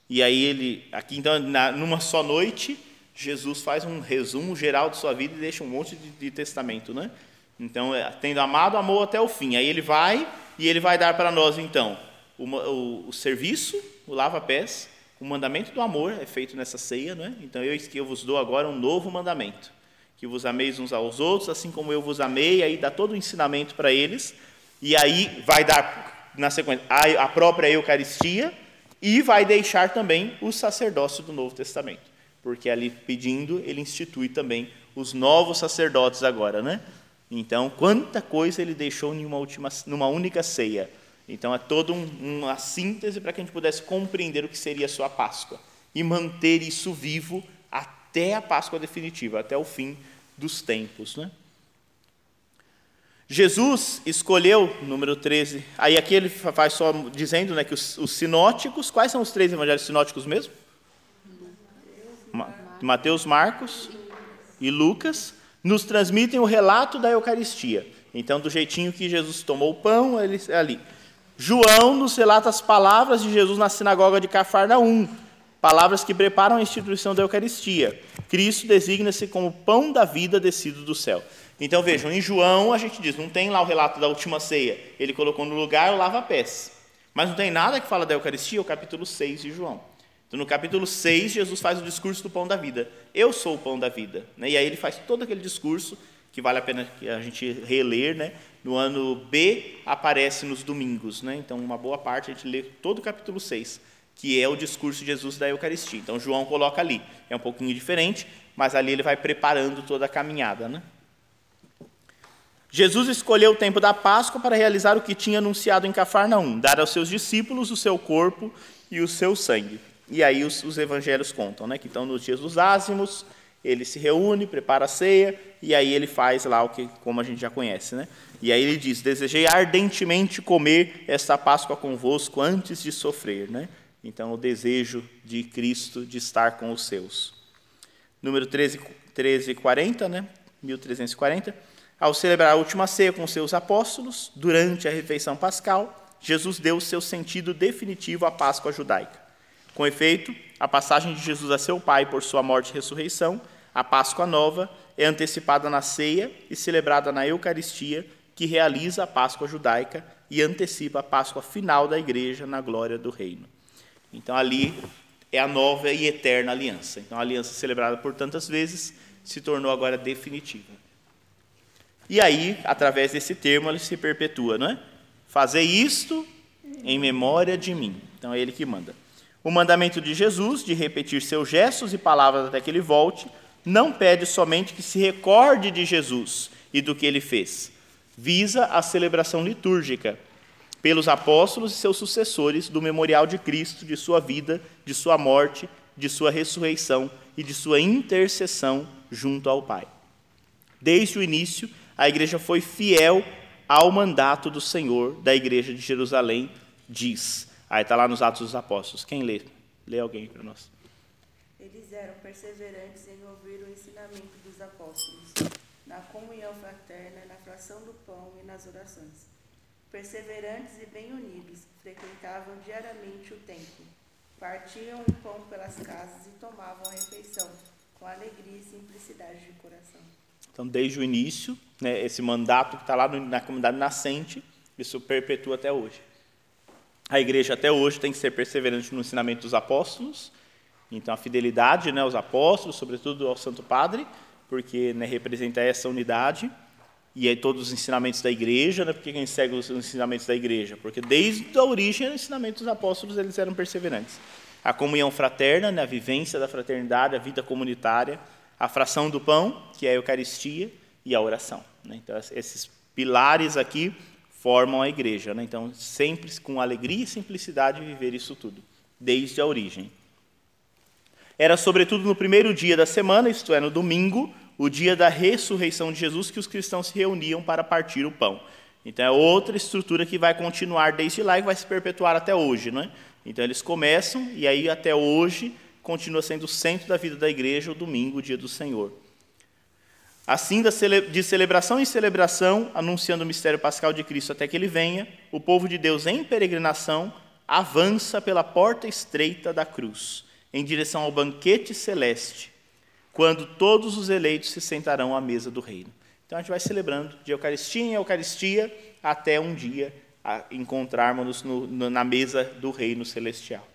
E aí ele, aqui então, numa só noite, Jesus faz um resumo geral de sua vida e deixa um monte de, de testamento, né? Então, é, tendo amado, amou até o fim. Aí ele vai e ele vai dar para nós, então, o, o, o serviço, o lava-pés, o mandamento do amor é feito nessa ceia, não é? Então, eu, eu vos dou agora um novo mandamento, que vos ameis uns aos outros, assim como eu vos amei, aí dá todo o ensinamento para eles, e aí vai dar, na sequência, a, a própria Eucaristia, e vai deixar também o sacerdócio do Novo Testamento, porque ali pedindo, ele institui também os novos sacerdotes agora, né? Então, quanta coisa ele deixou numa, última, numa única ceia. Então, é toda um, uma síntese para que a gente pudesse compreender o que seria a sua Páscoa e manter isso vivo até a Páscoa definitiva, até o fim dos tempos. Né? Jesus escolheu, número 13, aí aqui ele faz só dizendo né, que os, os sinóticos, quais são os três evangelhos sinóticos mesmo? Mateus, Marcos e Lucas nos transmitem o relato da Eucaristia. Então, do jeitinho que Jesus tomou o pão, ele é ali. João nos relata as palavras de Jesus na sinagoga de Cafarnaum, palavras que preparam a instituição da Eucaristia. Cristo designa-se como pão da vida descido do céu. Então vejam, em João a gente diz, não tem lá o relato da última ceia, ele colocou no lugar o lava-pés. Mas não tem nada que fala da Eucaristia, o capítulo 6 de João. Então, no capítulo 6, Jesus faz o discurso do pão da vida. Eu sou o pão da vida. Né? E aí ele faz todo aquele discurso, que vale a pena a gente reler. Né? No ano B, aparece nos domingos. Né? Então, uma boa parte a gente lê todo o capítulo 6, que é o discurso de Jesus da Eucaristia. Então, João coloca ali. É um pouquinho diferente, mas ali ele vai preparando toda a caminhada. Né? Jesus escolheu o tempo da Páscoa para realizar o que tinha anunciado em Cafarnaum, dar aos seus discípulos o seu corpo e o seu sangue. E aí os, os evangelhos contam, né? Que então nos dias dos ázimos, ele se reúne, prepara a ceia, e aí ele faz lá o que, como a gente já conhece, né? E aí ele diz: Desejei ardentemente comer esta Páscoa convosco antes de sofrer, né? Então, o desejo de Cristo de estar com os seus. Número 13, 1340, né? 1340. Ao celebrar a última ceia com seus apóstolos, durante a refeição pascal, Jesus deu seu sentido definitivo à Páscoa judaica. Com efeito, a passagem de Jesus a seu Pai por sua morte e ressurreição, a Páscoa nova, é antecipada na ceia e celebrada na Eucaristia, que realiza a Páscoa judaica e antecipa a Páscoa final da igreja na glória do reino. Então ali é a nova e eterna aliança. Então a aliança celebrada por tantas vezes se tornou agora definitiva. E aí, através desse termo, ele se perpetua, não é? Fazer isto em memória de mim. Então é ele que manda. O mandamento de Jesus, de repetir seus gestos e palavras até que ele volte, não pede somente que se recorde de Jesus e do que ele fez. Visa a celebração litúrgica pelos apóstolos e seus sucessores do memorial de Cristo, de sua vida, de sua morte, de sua ressurreição e de sua intercessão junto ao Pai. Desde o início, a igreja foi fiel ao mandato do Senhor da igreja de Jerusalém, diz: Aí está lá nos Atos dos Apóstolos. Quem lê? Lê alguém para nós. Eles eram perseverantes em ouvir o ensinamento dos apóstolos, na comunhão fraterna, na fração do pão e nas orações. Perseverantes e bem unidos, frequentavam diariamente o templo, partiam o pão pelas casas e tomavam a refeição, com alegria e simplicidade de coração. Então, desde o início, né, esse mandato que está lá na comunidade nascente, isso perpetua até hoje. A igreja até hoje tem que ser perseverante no ensinamento dos apóstolos, então a fidelidade né, aos apóstolos, sobretudo ao Santo Padre, porque né, representa essa unidade, e aí todos os ensinamentos da igreja, né, porque quem segue os ensinamentos da igreja? Porque desde a origem os ensinamentos dos apóstolos eles eram perseverantes. A comunhão fraterna, né, a vivência da fraternidade, a vida comunitária, a fração do pão, que é a Eucaristia, e a oração. Né? Então, esses pilares aqui formam a igreja. Né? Então, sempre com alegria e simplicidade viver isso tudo, desde a origem. Era, sobretudo, no primeiro dia da semana, isto é, no domingo, o dia da ressurreição de Jesus, que os cristãos se reuniam para partir o pão. Então é outra estrutura que vai continuar desde lá e vai se perpetuar até hoje. Não é? Então eles começam e aí até hoje continua sendo o centro da vida da igreja o domingo, o dia do Senhor. Assim, de celebração em celebração, anunciando o mistério pascal de Cristo até que ele venha, o povo de Deus em peregrinação avança pela porta estreita da cruz, em direção ao banquete celeste, quando todos os eleitos se sentarão à mesa do reino. Então a gente vai celebrando de Eucaristia em Eucaristia até um dia encontrarmos no, na mesa do reino celestial.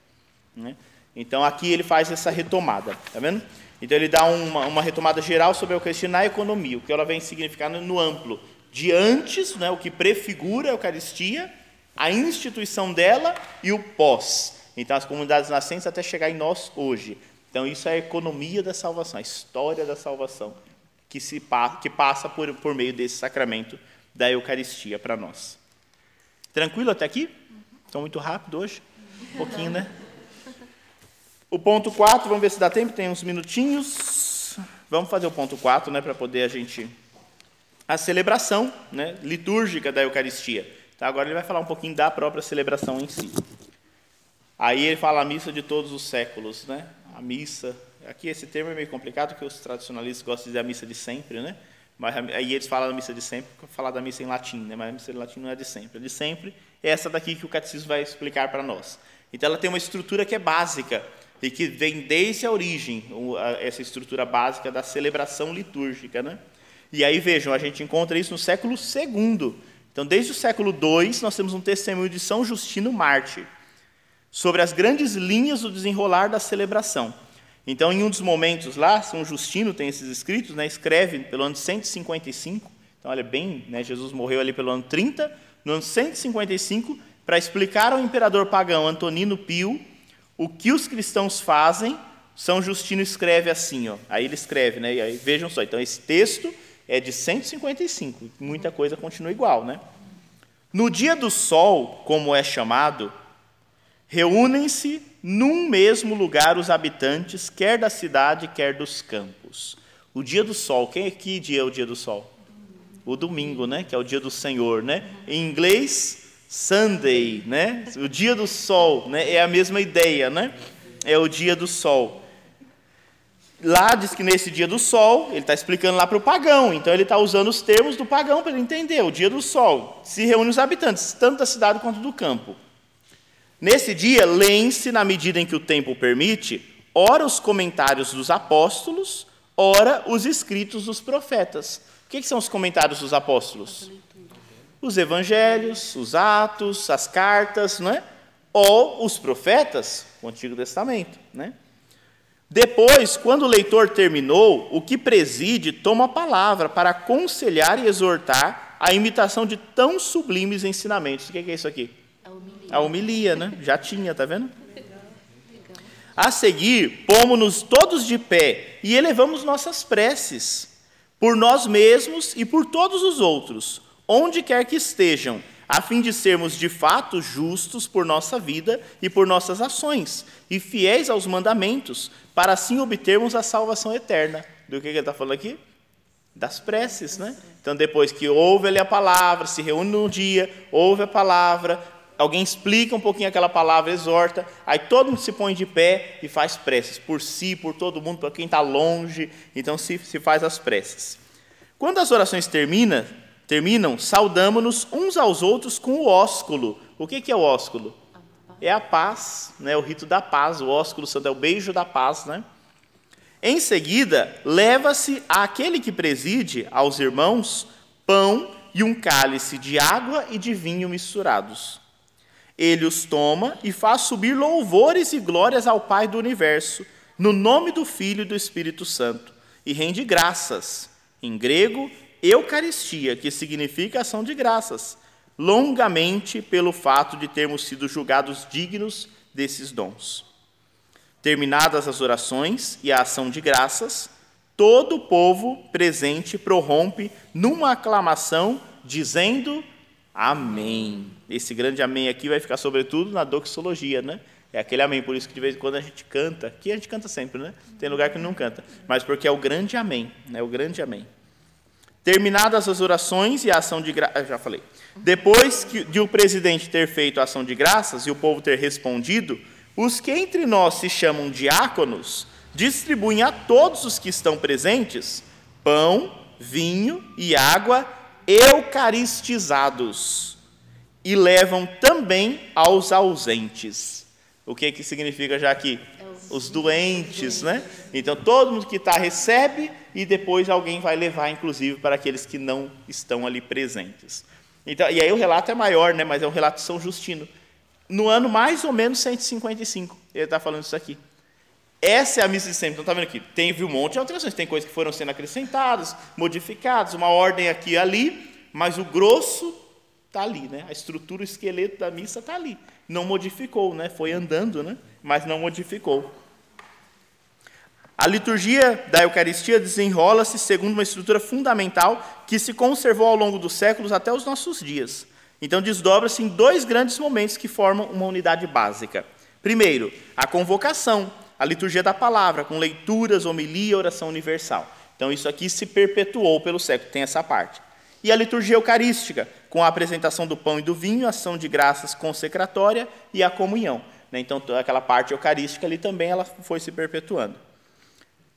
Né? Então aqui ele faz essa retomada, tá vendo? Então ele dá uma, uma retomada geral sobre a Eucaristia na economia, o que ela vem significando no amplo, de antes, né, o que prefigura a Eucaristia, a instituição dela e o pós. Então as comunidades nascentes até chegar em nós hoje. Então isso é a economia da salvação, a história da salvação que, se, que passa por, por meio desse sacramento da Eucaristia para nós. Tranquilo até aqui? Estou muito rápido hoje? Um pouquinho, né? O ponto 4, vamos ver se dá tempo, tem uns minutinhos. Vamos fazer o ponto 4, né, para poder a gente. A celebração né, litúrgica da Eucaristia. Tá, agora ele vai falar um pouquinho da própria celebração em si. Aí ele fala a missa de todos os séculos, né? A missa Aqui esse termo é meio complicado, porque os tradicionalistas gostam de dizer a missa de sempre, né? Mas aí eles falam da missa de sempre, falar da missa em latim, né? Mas a missa em latim não é de sempre. A de sempre é essa daqui que o catecismo vai explicar para nós. Então ela tem uma estrutura que é básica e que vem desde a origem, essa estrutura básica da celebração litúrgica, né? E aí vejam, a gente encontra isso no século II. Então, desde o século II, nós temos um testemunho de São Justino Mártir sobre as grandes linhas do desenrolar da celebração. Então, em um dos momentos lá, São Justino tem esses escritos, né, escreve pelo ano 155, então olha bem, né, Jesus morreu ali pelo ano 30, no ano 155, para explicar ao imperador pagão Antonino Pio o que os cristãos fazem, São Justino escreve assim, ó, aí ele escreve, né, e aí, vejam só, então esse texto é de 155, muita coisa continua igual, né? No dia do sol, como é chamado, reúnem-se num mesmo lugar os habitantes, quer da cidade, quer dos campos. O dia do sol, quem é que dia é o dia do sol? O domingo, né? Que é o dia do Senhor, né? Em inglês, Sunday, né? O dia do sol, né? É a mesma ideia, né? É o dia do sol. Lá diz que nesse dia do sol, ele está explicando lá para o pagão, então ele está usando os termos do pagão para ele entender. O dia do sol se reúne os habitantes, tanto da cidade quanto do campo. Nesse dia, leem-se, na medida em que o tempo permite, ora os comentários dos apóstolos, ora os escritos dos profetas. O que, são os comentários dos apóstolos? Os evangelhos, os atos, as cartas, não é? ou os profetas, o Antigo Testamento. Né? Depois, quando o leitor terminou, o que preside toma a palavra para aconselhar e exortar a imitação de tão sublimes ensinamentos. O que é isso aqui? A homilia, né? Já tinha, tá vendo? A seguir, pomos-nos todos de pé e elevamos nossas preces, por nós mesmos e por todos os outros, onde quer que estejam, a fim de sermos de fato justos por nossa vida e por nossas ações, e fiéis aos mandamentos, para assim obtermos a salvação eterna. Do que ele está falando aqui? Das preces, né? Então, depois que ouve ali a palavra, se reúne num dia, ouve a palavra, alguém explica um pouquinho aquela palavra, exorta, aí todo mundo se põe de pé e faz preces, por si, por todo mundo, para quem está longe, então se, se faz as preces. Quando as orações termina, terminam, saudamos-nos uns aos outros com o ósculo. O que, que é o ósculo? É a paz, né? o rito da paz, o ósculo santo é o beijo da paz. Né? Em seguida, leva-se àquele que preside, aos irmãos, pão e um cálice de água e de vinho misturados ele os toma e faz subir louvores e glórias ao Pai do universo, no nome do Filho e do Espírito Santo, e rende graças, em grego, Eucaristia, que significa ação de graças, longamente pelo fato de termos sido julgados dignos desses dons. Terminadas as orações e a ação de graças, todo o povo presente prorrompe numa aclamação, dizendo Amém. Esse grande amém aqui vai ficar sobretudo na doxologia, né? É aquele amém. Por isso que de vez em quando a gente canta, aqui a gente canta sempre, né? Tem lugar que não canta, mas porque é o grande amém, né? O grande amém. Terminadas as orações e a ação de graças, já falei. Depois que, de o presidente ter feito a ação de graças e o povo ter respondido, os que entre nós se chamam diáconos distribuem a todos os que estão presentes pão, vinho e água eucaristizados e levam também aos ausentes. O que, que significa já aqui? Os doentes, né? Então todo mundo que está recebe e depois alguém vai levar, inclusive, para aqueles que não estão ali presentes. Então, e aí o relato é maior, né? Mas é um relato de São Justino. No ano mais ou menos 155, ele está falando isso aqui. Essa é a missa de sempre. Então, está vendo aqui? Teve um monte de alterações. Tem coisas que foram sendo acrescentadas, modificadas, uma ordem aqui e ali, mas o grosso está ali, né? A estrutura, o esqueleto da missa está ali. Não modificou, né? Foi andando, né? Mas não modificou. A liturgia da Eucaristia desenrola-se segundo uma estrutura fundamental que se conservou ao longo dos séculos até os nossos dias. Então, desdobra-se em dois grandes momentos que formam uma unidade básica. Primeiro, a convocação, a liturgia da palavra, com leituras, homilia oração universal. Então, isso aqui se perpetuou pelo século, tem essa parte. E a liturgia eucarística, com a apresentação do pão e do vinho, ação de graças consecratória e a comunhão. Né? Então, aquela parte eucarística ali também ela foi se perpetuando.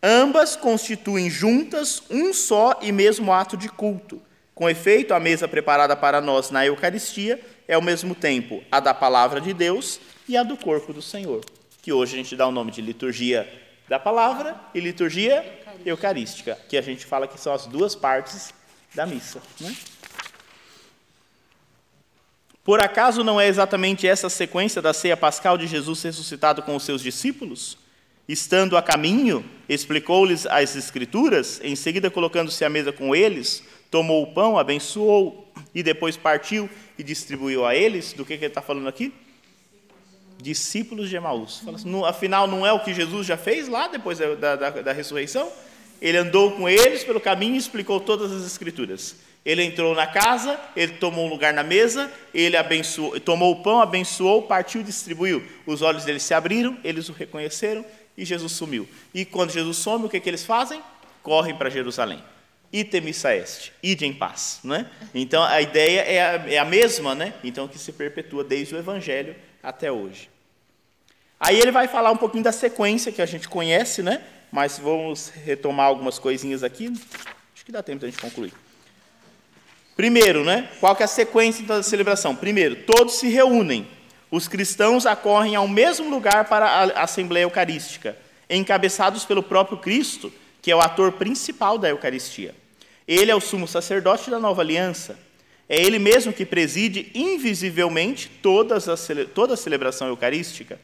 Ambas constituem juntas um só e mesmo ato de culto. Com efeito, a mesa preparada para nós na Eucaristia é ao mesmo tempo a da palavra de Deus e a do corpo do Senhor, que hoje a gente dá o nome de liturgia da palavra e liturgia eucarística, que a gente fala que são as duas partes da missa. Né? Por acaso não é exatamente essa sequência da ceia pascal de Jesus ressuscitado com os seus discípulos? Estando a caminho, explicou-lhes as Escrituras, em seguida, colocando-se à mesa com eles, tomou o pão, abençoou e depois partiu e distribuiu a eles. Do que, que ele está falando aqui? Discípulos de Emaús. Assim, afinal, não é o que Jesus já fez lá depois da, da, da ressurreição? Ele andou com eles pelo caminho e explicou todas as Escrituras. Ele entrou na casa, ele tomou um lugar na mesa, ele abençoou, tomou o pão, abençoou, partiu e distribuiu. Os olhos deles se abriram, eles o reconheceram e Jesus sumiu. E quando Jesus some, o que, que eles fazem? Correm para Jerusalém. Itemissa est, ide em paz. Né? Então a ideia é a, é a mesma, né? então que se perpetua desde o Evangelho até hoje. Aí ele vai falar um pouquinho da sequência que a gente conhece, né? mas vamos retomar algumas coisinhas aqui. Acho que dá tempo da gente concluir. Primeiro, né? qual que é a sequência então, da celebração? Primeiro, todos se reúnem os cristãos acorrem ao mesmo lugar para a Assembleia Eucarística, encabeçados pelo próprio Cristo, que é o ator principal da Eucaristia. Ele é o sumo sacerdote da nova aliança. É ele mesmo que preside invisivelmente todas as, toda a celebração eucarística.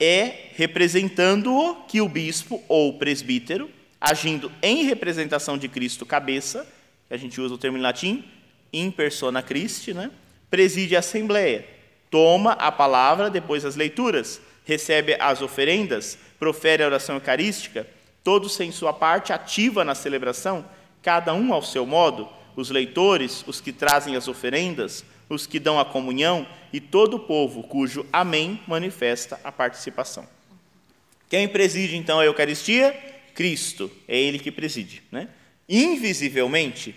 É representando-o que o bispo ou presbítero, agindo em representação de Cristo cabeça, que a gente usa o termo em latim, in persona Christi, né? preside a assembleia, toma a palavra depois das leituras, recebe as oferendas, profere a oração eucarística, todos em sua parte ativa na celebração, cada um ao seu modo, os leitores, os que trazem as oferendas, os que dão a comunhão e todo o povo cujo amém manifesta a participação. Quem preside então a Eucaristia? Cristo, é ele que preside. Né? Invisivelmente,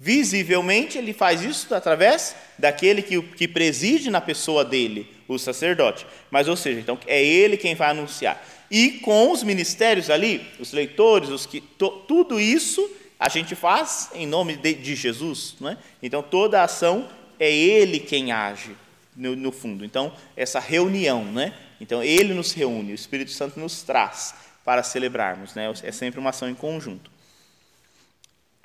Visivelmente, ele faz isso através daquele que, que preside na pessoa dele, o sacerdote. Mas, ou seja, então é ele quem vai anunciar. E com os ministérios ali, os leitores, os que, to, tudo isso a gente faz em nome de, de Jesus. Não é? Então, toda a ação é ele quem age, no, no fundo. Então, essa reunião, né? Então, ele nos reúne, o Espírito Santo nos traz para celebrarmos. Né? É sempre uma ação em conjunto.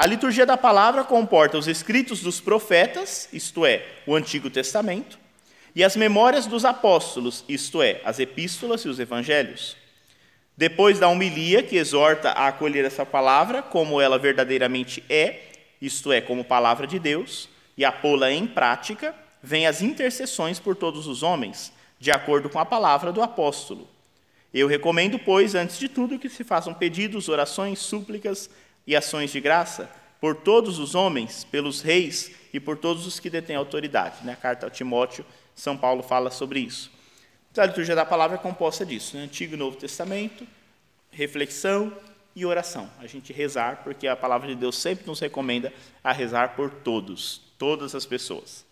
A liturgia da palavra comporta os escritos dos profetas, isto é, o Antigo Testamento, e as memórias dos apóstolos, isto é, as epístolas e os evangelhos. Depois da homilia, que exorta a acolher essa palavra como ela verdadeiramente é, isto é, como palavra de Deus, e a pô-la em prática, vêm as intercessões por todos os homens, de acordo com a palavra do apóstolo. Eu recomendo, pois, antes de tudo, que se façam pedidos, orações, súplicas, e ações de graça por todos os homens, pelos reis e por todos os que detêm autoridade. Na carta a Timóteo, São Paulo fala sobre isso. Então, a liturgia da palavra é composta disso, né? Antigo e Novo Testamento, reflexão e oração. A gente rezar, porque a palavra de Deus sempre nos recomenda a rezar por todos, todas as pessoas.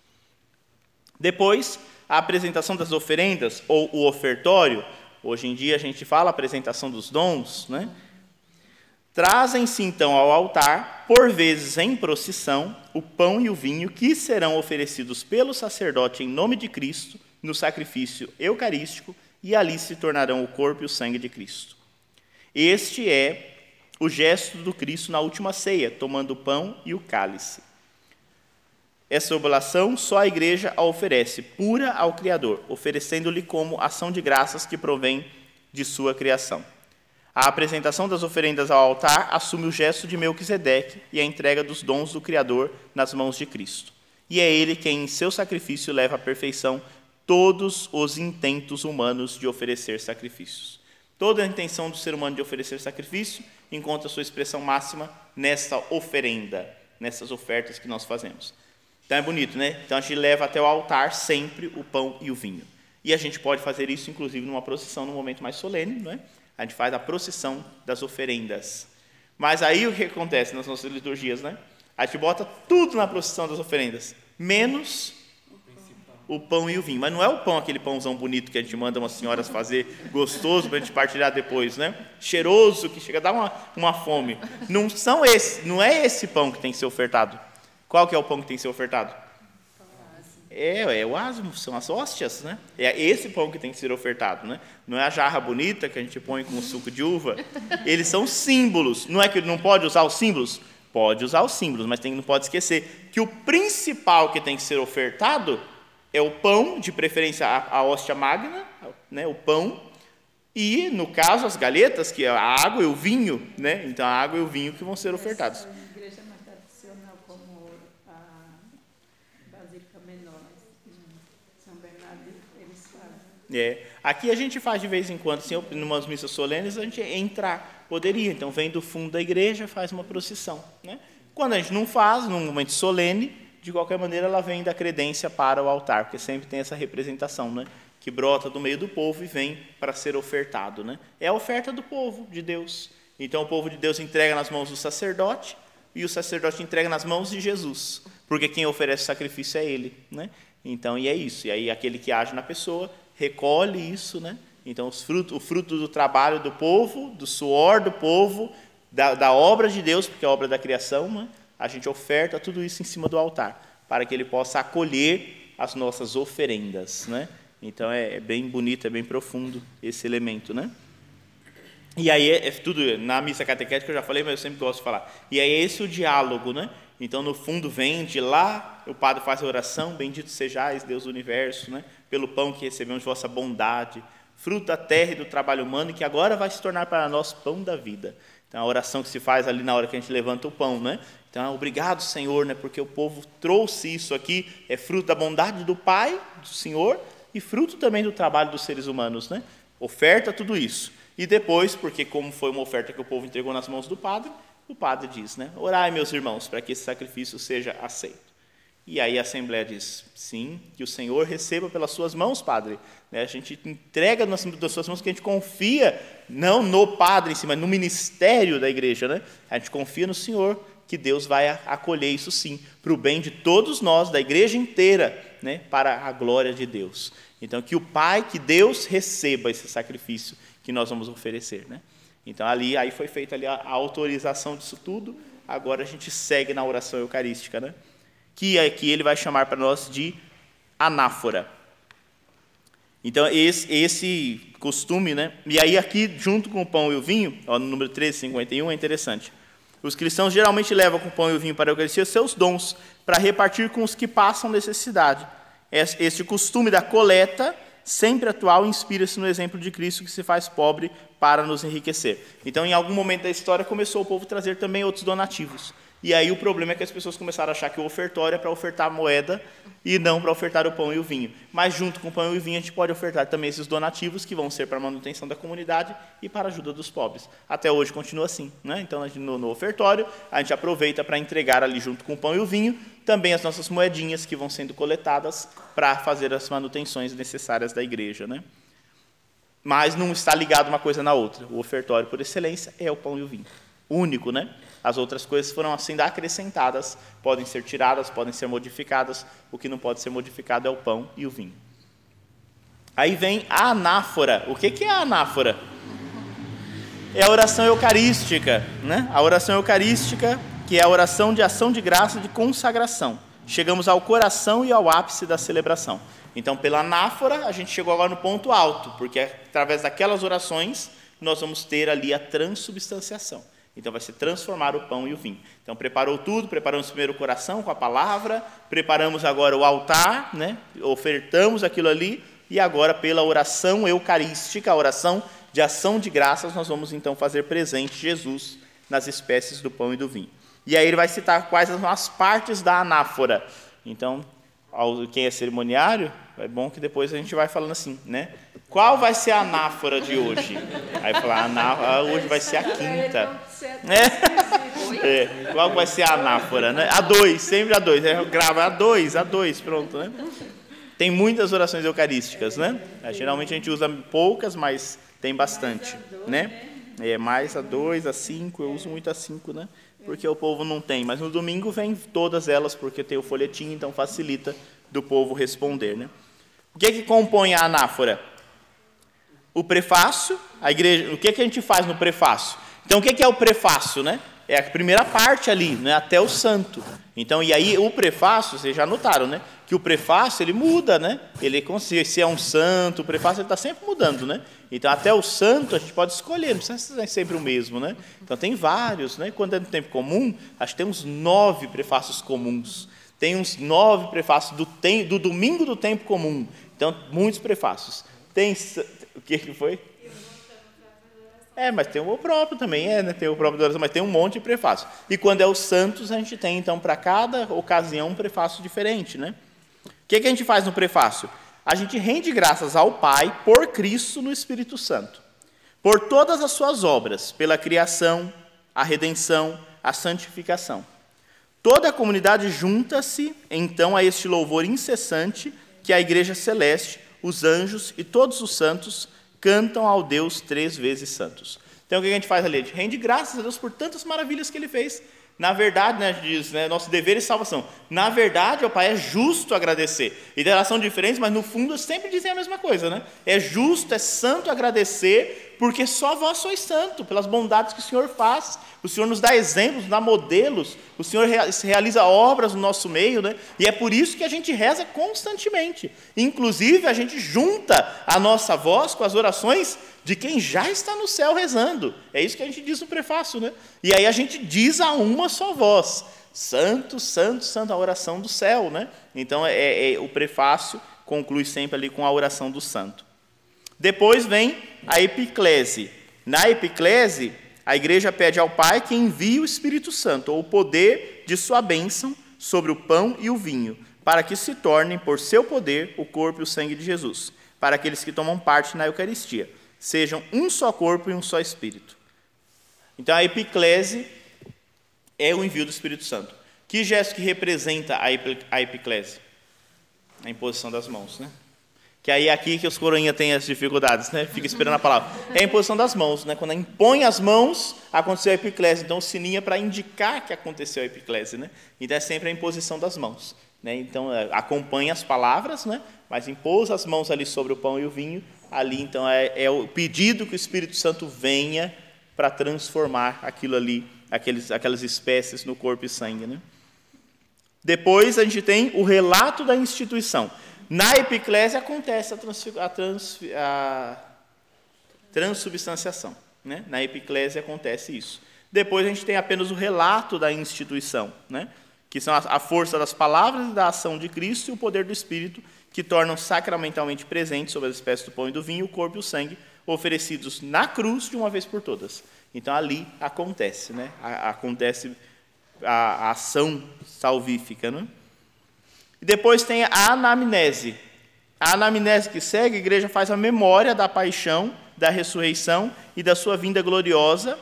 Depois, a apresentação das oferendas ou o ofertório, hoje em dia a gente fala apresentação dos dons, né? Trazem-se então ao altar, por vezes em procissão, o pão e o vinho que serão oferecidos pelo sacerdote em nome de Cristo no sacrifício eucarístico e ali se tornarão o corpo e o sangue de Cristo. Este é o gesto do Cristo na última ceia, tomando o pão e o cálice. Essa oblação só a igreja a oferece, pura ao Criador, oferecendo-lhe como ação de graças que provém de sua criação. A apresentação das oferendas ao altar assume o gesto de Melquisedeque e a entrega dos dons do Criador nas mãos de Cristo. E é ele quem, em seu sacrifício, leva à perfeição todos os intentos humanos de oferecer sacrifícios. Toda a intenção do ser humano de oferecer sacrifício encontra sua expressão máxima nessa oferenda, nessas ofertas que nós fazemos. Então é bonito, né? Então a gente leva até o altar sempre o pão e o vinho. E a gente pode fazer isso, inclusive, numa procissão, num momento mais solene, não é? A gente faz a procissão das oferendas. Mas aí o que acontece nas nossas liturgias, né? A gente bota tudo na procissão das oferendas, menos o pão e o vinho. Mas não é o pão, aquele pãozão bonito que a gente manda umas senhoras fazer, gostoso, para a gente partilhar depois, né? Cheiroso, que chega a dar uma, uma fome. Não, são esse, não é esse pão que tem que ser ofertado. Qual que é o pão que tem que ser ofertado? É, é o asmo, são as hóstias, né? É esse pão que tem que ser ofertado, né? Não é a jarra bonita que a gente põe com o suco de uva. Eles são símbolos. Não é que não pode usar os símbolos? Pode usar os símbolos, mas tem, não pode esquecer que o principal que tem que ser ofertado é o pão, de preferência a, a hóstia magna, né, o pão, e, no caso, as galetas, que é a água e o vinho, né? Então, a água e o vinho que vão ser ofertados. A igreja mais tradicional, como a Basílica Menor, em São Bernardo, eles fazem. É. Aqui a gente faz de vez em quando, assim, em umas missas solenes, a gente entrar, poderia. Então, vem do fundo da igreja, faz uma procissão. Né? Quando a gente não faz, num momento solene, de qualquer maneira, ela vem da credência para o altar, porque sempre tem essa representação, né? que brota do meio do povo e vem para ser ofertado. Né? É a oferta do povo de Deus. Então, o povo de Deus entrega nas mãos do sacerdote e o sacerdote entrega nas mãos de Jesus, porque quem oferece sacrifício é ele. Né? Então, e é isso. E aí, aquele que age na pessoa recolhe isso. Né? Então, os frutos, o fruto do trabalho do povo, do suor do povo, da, da obra de Deus, porque é a obra da criação, né? a gente oferta tudo isso em cima do altar, para que ele possa acolher as nossas oferendas, né? Então é, é bem bonito, é bem profundo esse elemento, né? E aí é, é, tudo na missa catequética eu já falei, mas eu sempre gosto de falar. E é esse o diálogo, né? Então no fundo vem de lá, o padre faz a oração, bendito sejais Deus do universo, né? Pelo pão que recebemos vossa bondade, fruto da terra e do trabalho humano, que agora vai se tornar para nós pão da vida. Então a oração que se faz ali na hora que a gente levanta o pão, né? Então, obrigado, Senhor, né, porque o povo trouxe isso aqui, é fruto da bondade do Pai, do Senhor, e fruto também do trabalho dos seres humanos. Né? Oferta tudo isso. E depois, porque como foi uma oferta que o povo entregou nas mãos do padre, o padre diz, né, orai, meus irmãos, para que esse sacrifício seja aceito. E aí a Assembleia diz, sim, que o Senhor receba pelas suas mãos, Padre. Né, a gente entrega nas, das suas mãos que a gente confia, não no Padre em si, mas no ministério da igreja. Né? A gente confia no Senhor que Deus vai acolher isso sim, para o bem de todos nós, da igreja inteira, né, para a glória de Deus. Então, que o Pai, que Deus receba esse sacrifício que nós vamos oferecer. Né? Então, ali aí foi feita ali a, a autorização disso tudo, agora a gente segue na oração eucarística, né? que aqui ele vai chamar para nós de anáfora. Então, esse, esse costume, né? E aí, aqui, junto com o pão e o vinho, ó, no número 1351, é interessante. Os cristãos geralmente levam com o pão e o vinho para a Eucaristia seus dons, para repartir com os que passam necessidade. Este costume da coleta, sempre atual, inspira-se no exemplo de Cristo que se faz pobre para nos enriquecer. Então, em algum momento da história, começou o povo a trazer também outros donativos. E aí o problema é que as pessoas começaram a achar que o ofertório é para ofertar moeda e não para ofertar o pão e o vinho. Mas junto com o pão e o vinho a gente pode ofertar também esses donativos que vão ser para a manutenção da comunidade e para a ajuda dos pobres. Até hoje continua assim. Né? Então no, no ofertório a gente aproveita para entregar ali junto com o pão e o vinho também as nossas moedinhas que vão sendo coletadas para fazer as manutenções necessárias da igreja. Né? mas não está ligado uma coisa na outra. O ofertório por excelência é o pão e o vinho. Único, né? As outras coisas foram assim acrescentadas, podem ser tiradas, podem ser modificadas. O que não pode ser modificado é o pão e o vinho. Aí vem a anáfora. O que é a anáfora? É a oração eucarística, né? A oração eucarística, que é a oração de ação de graça de consagração. Chegamos ao coração e ao ápice da celebração. Então, pela anáfora, a gente chegou agora no ponto alto, porque é através daquelas orações nós vamos ter ali a transubstanciação. Então vai ser transformar o pão e o vinho. Então preparou tudo, preparamos primeiro o coração com a palavra, preparamos agora o altar, né? ofertamos aquilo ali, e agora pela oração eucarística, a oração de ação de graças, nós vamos então fazer presente Jesus nas espécies do pão e do vinho. E aí ele vai citar quais as partes da anáfora. Então, quem é cerimoniário, é bom que depois a gente vai falando assim, né? Qual vai ser a anáfora de hoje? Aí falar, anáfora, hoje vai ser a quinta. É. é. Qual vai ser a anáfora, né? A dois, sempre a dois. É, grava a dois, a dois, pronto, né? Tem muitas orações eucarísticas, né? É, geralmente a gente usa poucas, mas tem bastante, né? É mais a dois, a cinco, eu uso muito a cinco, né? Porque o povo não tem. Mas no domingo vem todas elas, porque tem o folhetim, então facilita do povo responder, né? O que, é que compõe a anáfora? O prefácio, a igreja, o que, é que a gente faz no prefácio? Então, o que, é que é o prefácio, né? É a primeira parte ali, né, até o santo. Então, e aí o prefácio, vocês já notaram, né? Que o prefácio ele muda, né? Ele se é um santo, o prefácio está sempre mudando, né? Então, até o santo a gente pode escolher, não precisa ser sempre o mesmo, né? Então, tem vários, né? Quando é no tempo comum, acho que tem uns nove prefácios comuns. Tem uns nove prefácios do, tem, do domingo do tempo comum. Então, muitos prefácios. Tem. O que, que foi? É, mas tem o próprio também, é, né? Tem o próprio oração, mas tem um monte de prefácio. E quando é os santos, a gente tem, então, para cada ocasião, um prefácio diferente, né? Que, que a gente faz no prefácio? A gente rende graças ao Pai por Cristo no Espírito Santo, por todas as suas obras, pela criação, a redenção, a santificação. Toda a comunidade junta-se, então, a este louvor incessante que a Igreja Celeste, os anjos e todos os santos cantam ao Deus três vezes santos. Então, o que a gente faz ali? A gente rende graças a Deus por tantas maravilhas que Ele fez. Na verdade, né, diz, né, nosso dever e salvação. Na verdade, o Pai é justo agradecer. Elas são diferentes, mas no fundo sempre dizem a mesma coisa, né? É justo, é santo agradecer, porque só vós sois santo, pelas bondades que o Senhor faz o Senhor nos dá exemplos, nos dá modelos, o Senhor realiza obras no nosso meio, né? e é por isso que a gente reza constantemente. Inclusive, a gente junta a nossa voz com as orações de quem já está no céu rezando. É isso que a gente diz no prefácio, né? E aí a gente diz a uma só voz: Santo, Santo, Santo, a oração do céu, né? Então, é, é, é o prefácio conclui sempre ali com a oração do santo. Depois vem a epiclese. Na epiclese, a igreja pede ao Pai que envie o Espírito Santo, ou o poder de sua bênção, sobre o pão e o vinho, para que se tornem, por seu poder, o corpo e o sangue de Jesus, para aqueles que tomam parte na Eucaristia, sejam um só corpo e um só Espírito. Então, a epiclese é o envio do Espírito Santo. Que gesto que representa a epiclese? A imposição das mãos, né? Que aí é aqui que os coroinhas têm as dificuldades, né? Fica esperando a palavra. É a imposição das mãos, né? Quando impõe as mãos, aconteceu a epiclese. Então o sininho é para indicar que aconteceu a epiclese, né? Então é sempre a imposição das mãos. Né? Então é, acompanha as palavras, né? Mas impôs as mãos ali sobre o pão e o vinho. Ali então é, é o pedido que o Espírito Santo venha para transformar aquilo ali, aqueles, aquelas espécies no corpo e sangue, né? Depois a gente tem o relato da instituição. Na epiclésia acontece a, trans, a, trans, a transubstanciação. Né? Na epiclésia acontece isso. Depois a gente tem apenas o relato da instituição, né? que são a, a força das palavras e da ação de Cristo e o poder do Espírito, que tornam sacramentalmente presentes sobre as espécies do pão e do vinho o corpo e o sangue, oferecidos na cruz de uma vez por todas. Então ali acontece, né? acontece a, ação salvífica. Né? E depois tem a anamnese. A anamnese que segue, a igreja faz a memória da paixão, da ressurreição e da sua vinda gloriosa,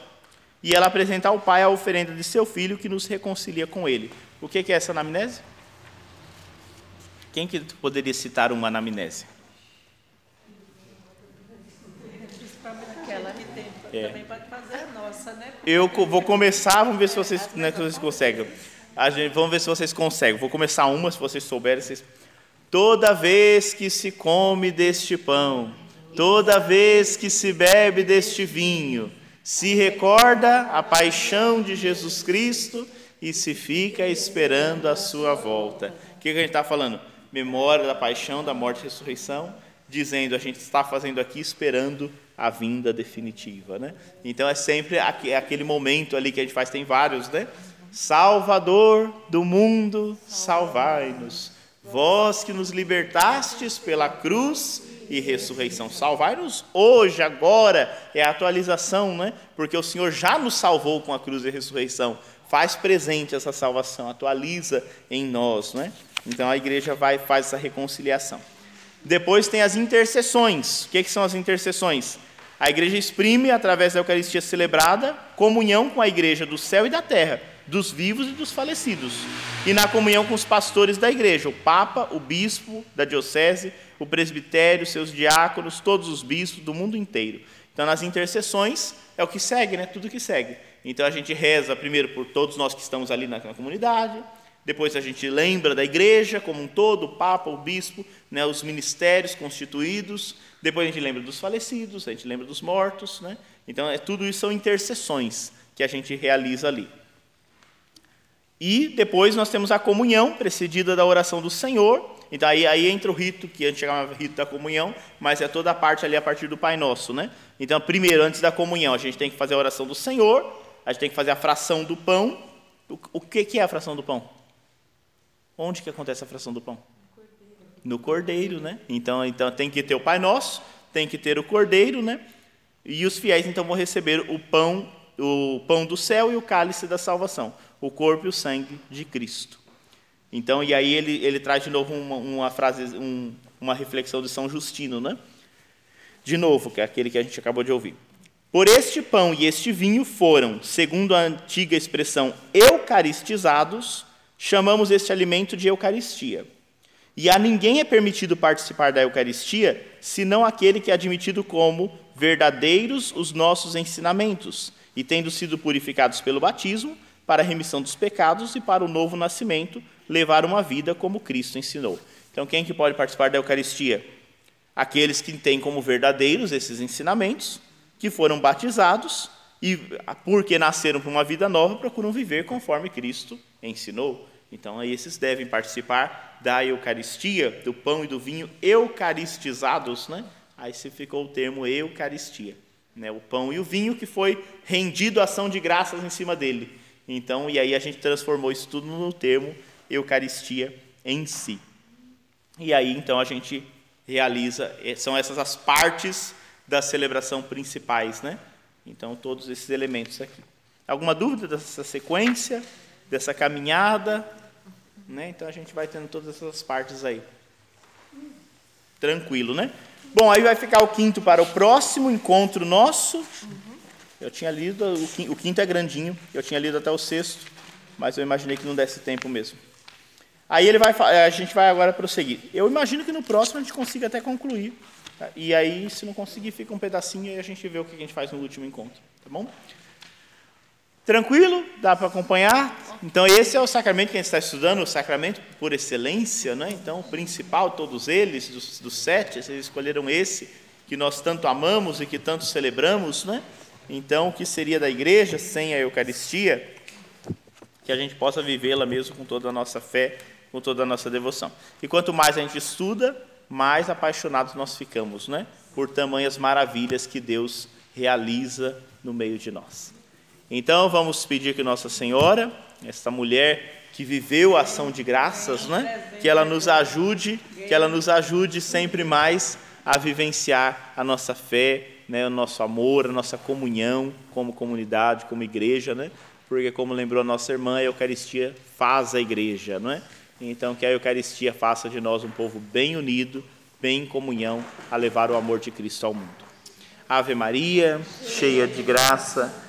e ela apresenta ao Pai a oferenda de seu filho que nos reconcilia com ele. O que é essa anamnese? Quem que poderia citar uma anamnese? É. Também pode fazer a nossa, né? Eu vou começar, vamos ver se vocês, né, vocês conseguem. A gente, vamos ver se vocês conseguem. Vou começar uma, se vocês souberem. Vocês... Toda vez que se come deste pão, toda vez que se bebe deste vinho, se recorda a paixão de Jesus Cristo e se fica esperando a sua volta. O que a gente está falando? Memória da paixão, da morte e ressurreição, dizendo a gente está fazendo aqui esperando a vinda definitiva, né? Então é sempre aquele momento ali que a gente faz, tem vários, né? Salvador do mundo, salvai-nos. Vós que nos libertastes pela cruz e ressurreição, salvai-nos hoje, agora, é a atualização, né? Porque o Senhor já nos salvou com a cruz e a ressurreição. Faz presente essa salvação, atualiza em nós, né? Então a igreja vai faz essa reconciliação. Depois tem as intercessões. O que, que são as intercessões? A igreja exprime, através da Eucaristia celebrada, comunhão com a igreja do céu e da terra, dos vivos e dos falecidos. E na comunhão com os pastores da igreja, o Papa, o bispo da diocese, o presbitério, seus diáconos, todos os bispos do mundo inteiro. Então, nas intercessões, é o que segue, né? tudo que segue. Então, a gente reza primeiro por todos nós que estamos ali na comunidade, depois a gente lembra da igreja como um todo, o Papa, o Bispo, né, os ministérios constituídos. Depois a gente lembra dos falecidos, a gente lembra dos mortos. Né? Então, é, tudo isso são intercessões que a gente realiza ali. E depois nós temos a comunhão, precedida da oração do Senhor. Então aí, aí entra o rito, que antes chamava rito da comunhão, mas é toda a parte ali a partir do Pai Nosso. Né? Então, primeiro, antes da comunhão, a gente tem que fazer a oração do Senhor, a gente tem que fazer a fração do pão. O, o que, que é a fração do pão? Onde que acontece a fração do pão? No cordeiro, né? Então, então tem que ter o Pai Nosso, tem que ter o cordeiro, né? E os fiéis então vão receber o pão, o pão do céu e o cálice da salvação, o corpo e o sangue de Cristo. Então, e aí ele, ele traz de novo uma, uma frase, um, uma reflexão de São Justino, né? De novo, que é aquele que a gente acabou de ouvir. Por este pão e este vinho foram, segundo a antiga expressão, eucaristizados chamamos este alimento de Eucaristia. E a ninguém é permitido participar da Eucaristia, senão aquele que é admitido como verdadeiros os nossos ensinamentos, e tendo sido purificados pelo batismo, para a remissão dos pecados e para o novo nascimento, levar uma vida como Cristo ensinou. Então, quem que pode participar da Eucaristia? Aqueles que têm como verdadeiros esses ensinamentos, que foram batizados e, porque nasceram para uma vida nova, procuram viver conforme Cristo ensinou. Então, esses devem participar da Eucaristia, do pão e do vinho eucaristizados, né? Aí se ficou o termo Eucaristia, né? O pão e o vinho que foi rendido ação de graças em cima dele. Então, e aí a gente transformou isso tudo no termo Eucaristia em si. E aí, então, a gente realiza, eh, são essas as partes da celebração principais, né? Então, todos esses elementos aqui. Alguma dúvida dessa sequência, dessa caminhada? Né? Então a gente vai tendo todas essas partes aí. Tranquilo, né? Bom, aí vai ficar o quinto para o próximo encontro nosso. Eu tinha lido, o quinto é grandinho, eu tinha lido até o sexto, mas eu imaginei que não desse tempo mesmo. Aí ele vai, a gente vai agora prosseguir. Eu imagino que no próximo a gente consiga até concluir. Tá? E aí, se não conseguir, fica um pedacinho e a gente vê o que a gente faz no último encontro. Tá bom? Tranquilo? Dá para acompanhar? Então, esse é o sacramento que a gente está estudando, o sacramento por excelência, né? então, o principal, todos eles, dos, dos sete, vocês escolheram esse, que nós tanto amamos e que tanto celebramos. Né? Então, o que seria da igreja sem a Eucaristia? Que a gente possa vivê-la mesmo com toda a nossa fé, com toda a nossa devoção. E quanto mais a gente estuda, mais apaixonados nós ficamos, né? por tamanhas maravilhas que Deus realiza no meio de nós. Então vamos pedir que Nossa Senhora, esta mulher que viveu a ação de graças, né, que ela nos ajude, que ela nos ajude sempre mais a vivenciar a nossa fé, né, o nosso amor, a nossa comunhão como comunidade, como igreja, né? Porque como lembrou a nossa irmã, a Eucaristia faz a igreja, não é? Então que a Eucaristia faça de nós um povo bem unido, bem em comunhão a levar o amor de Cristo ao mundo. Ave Maria, cheia de graça,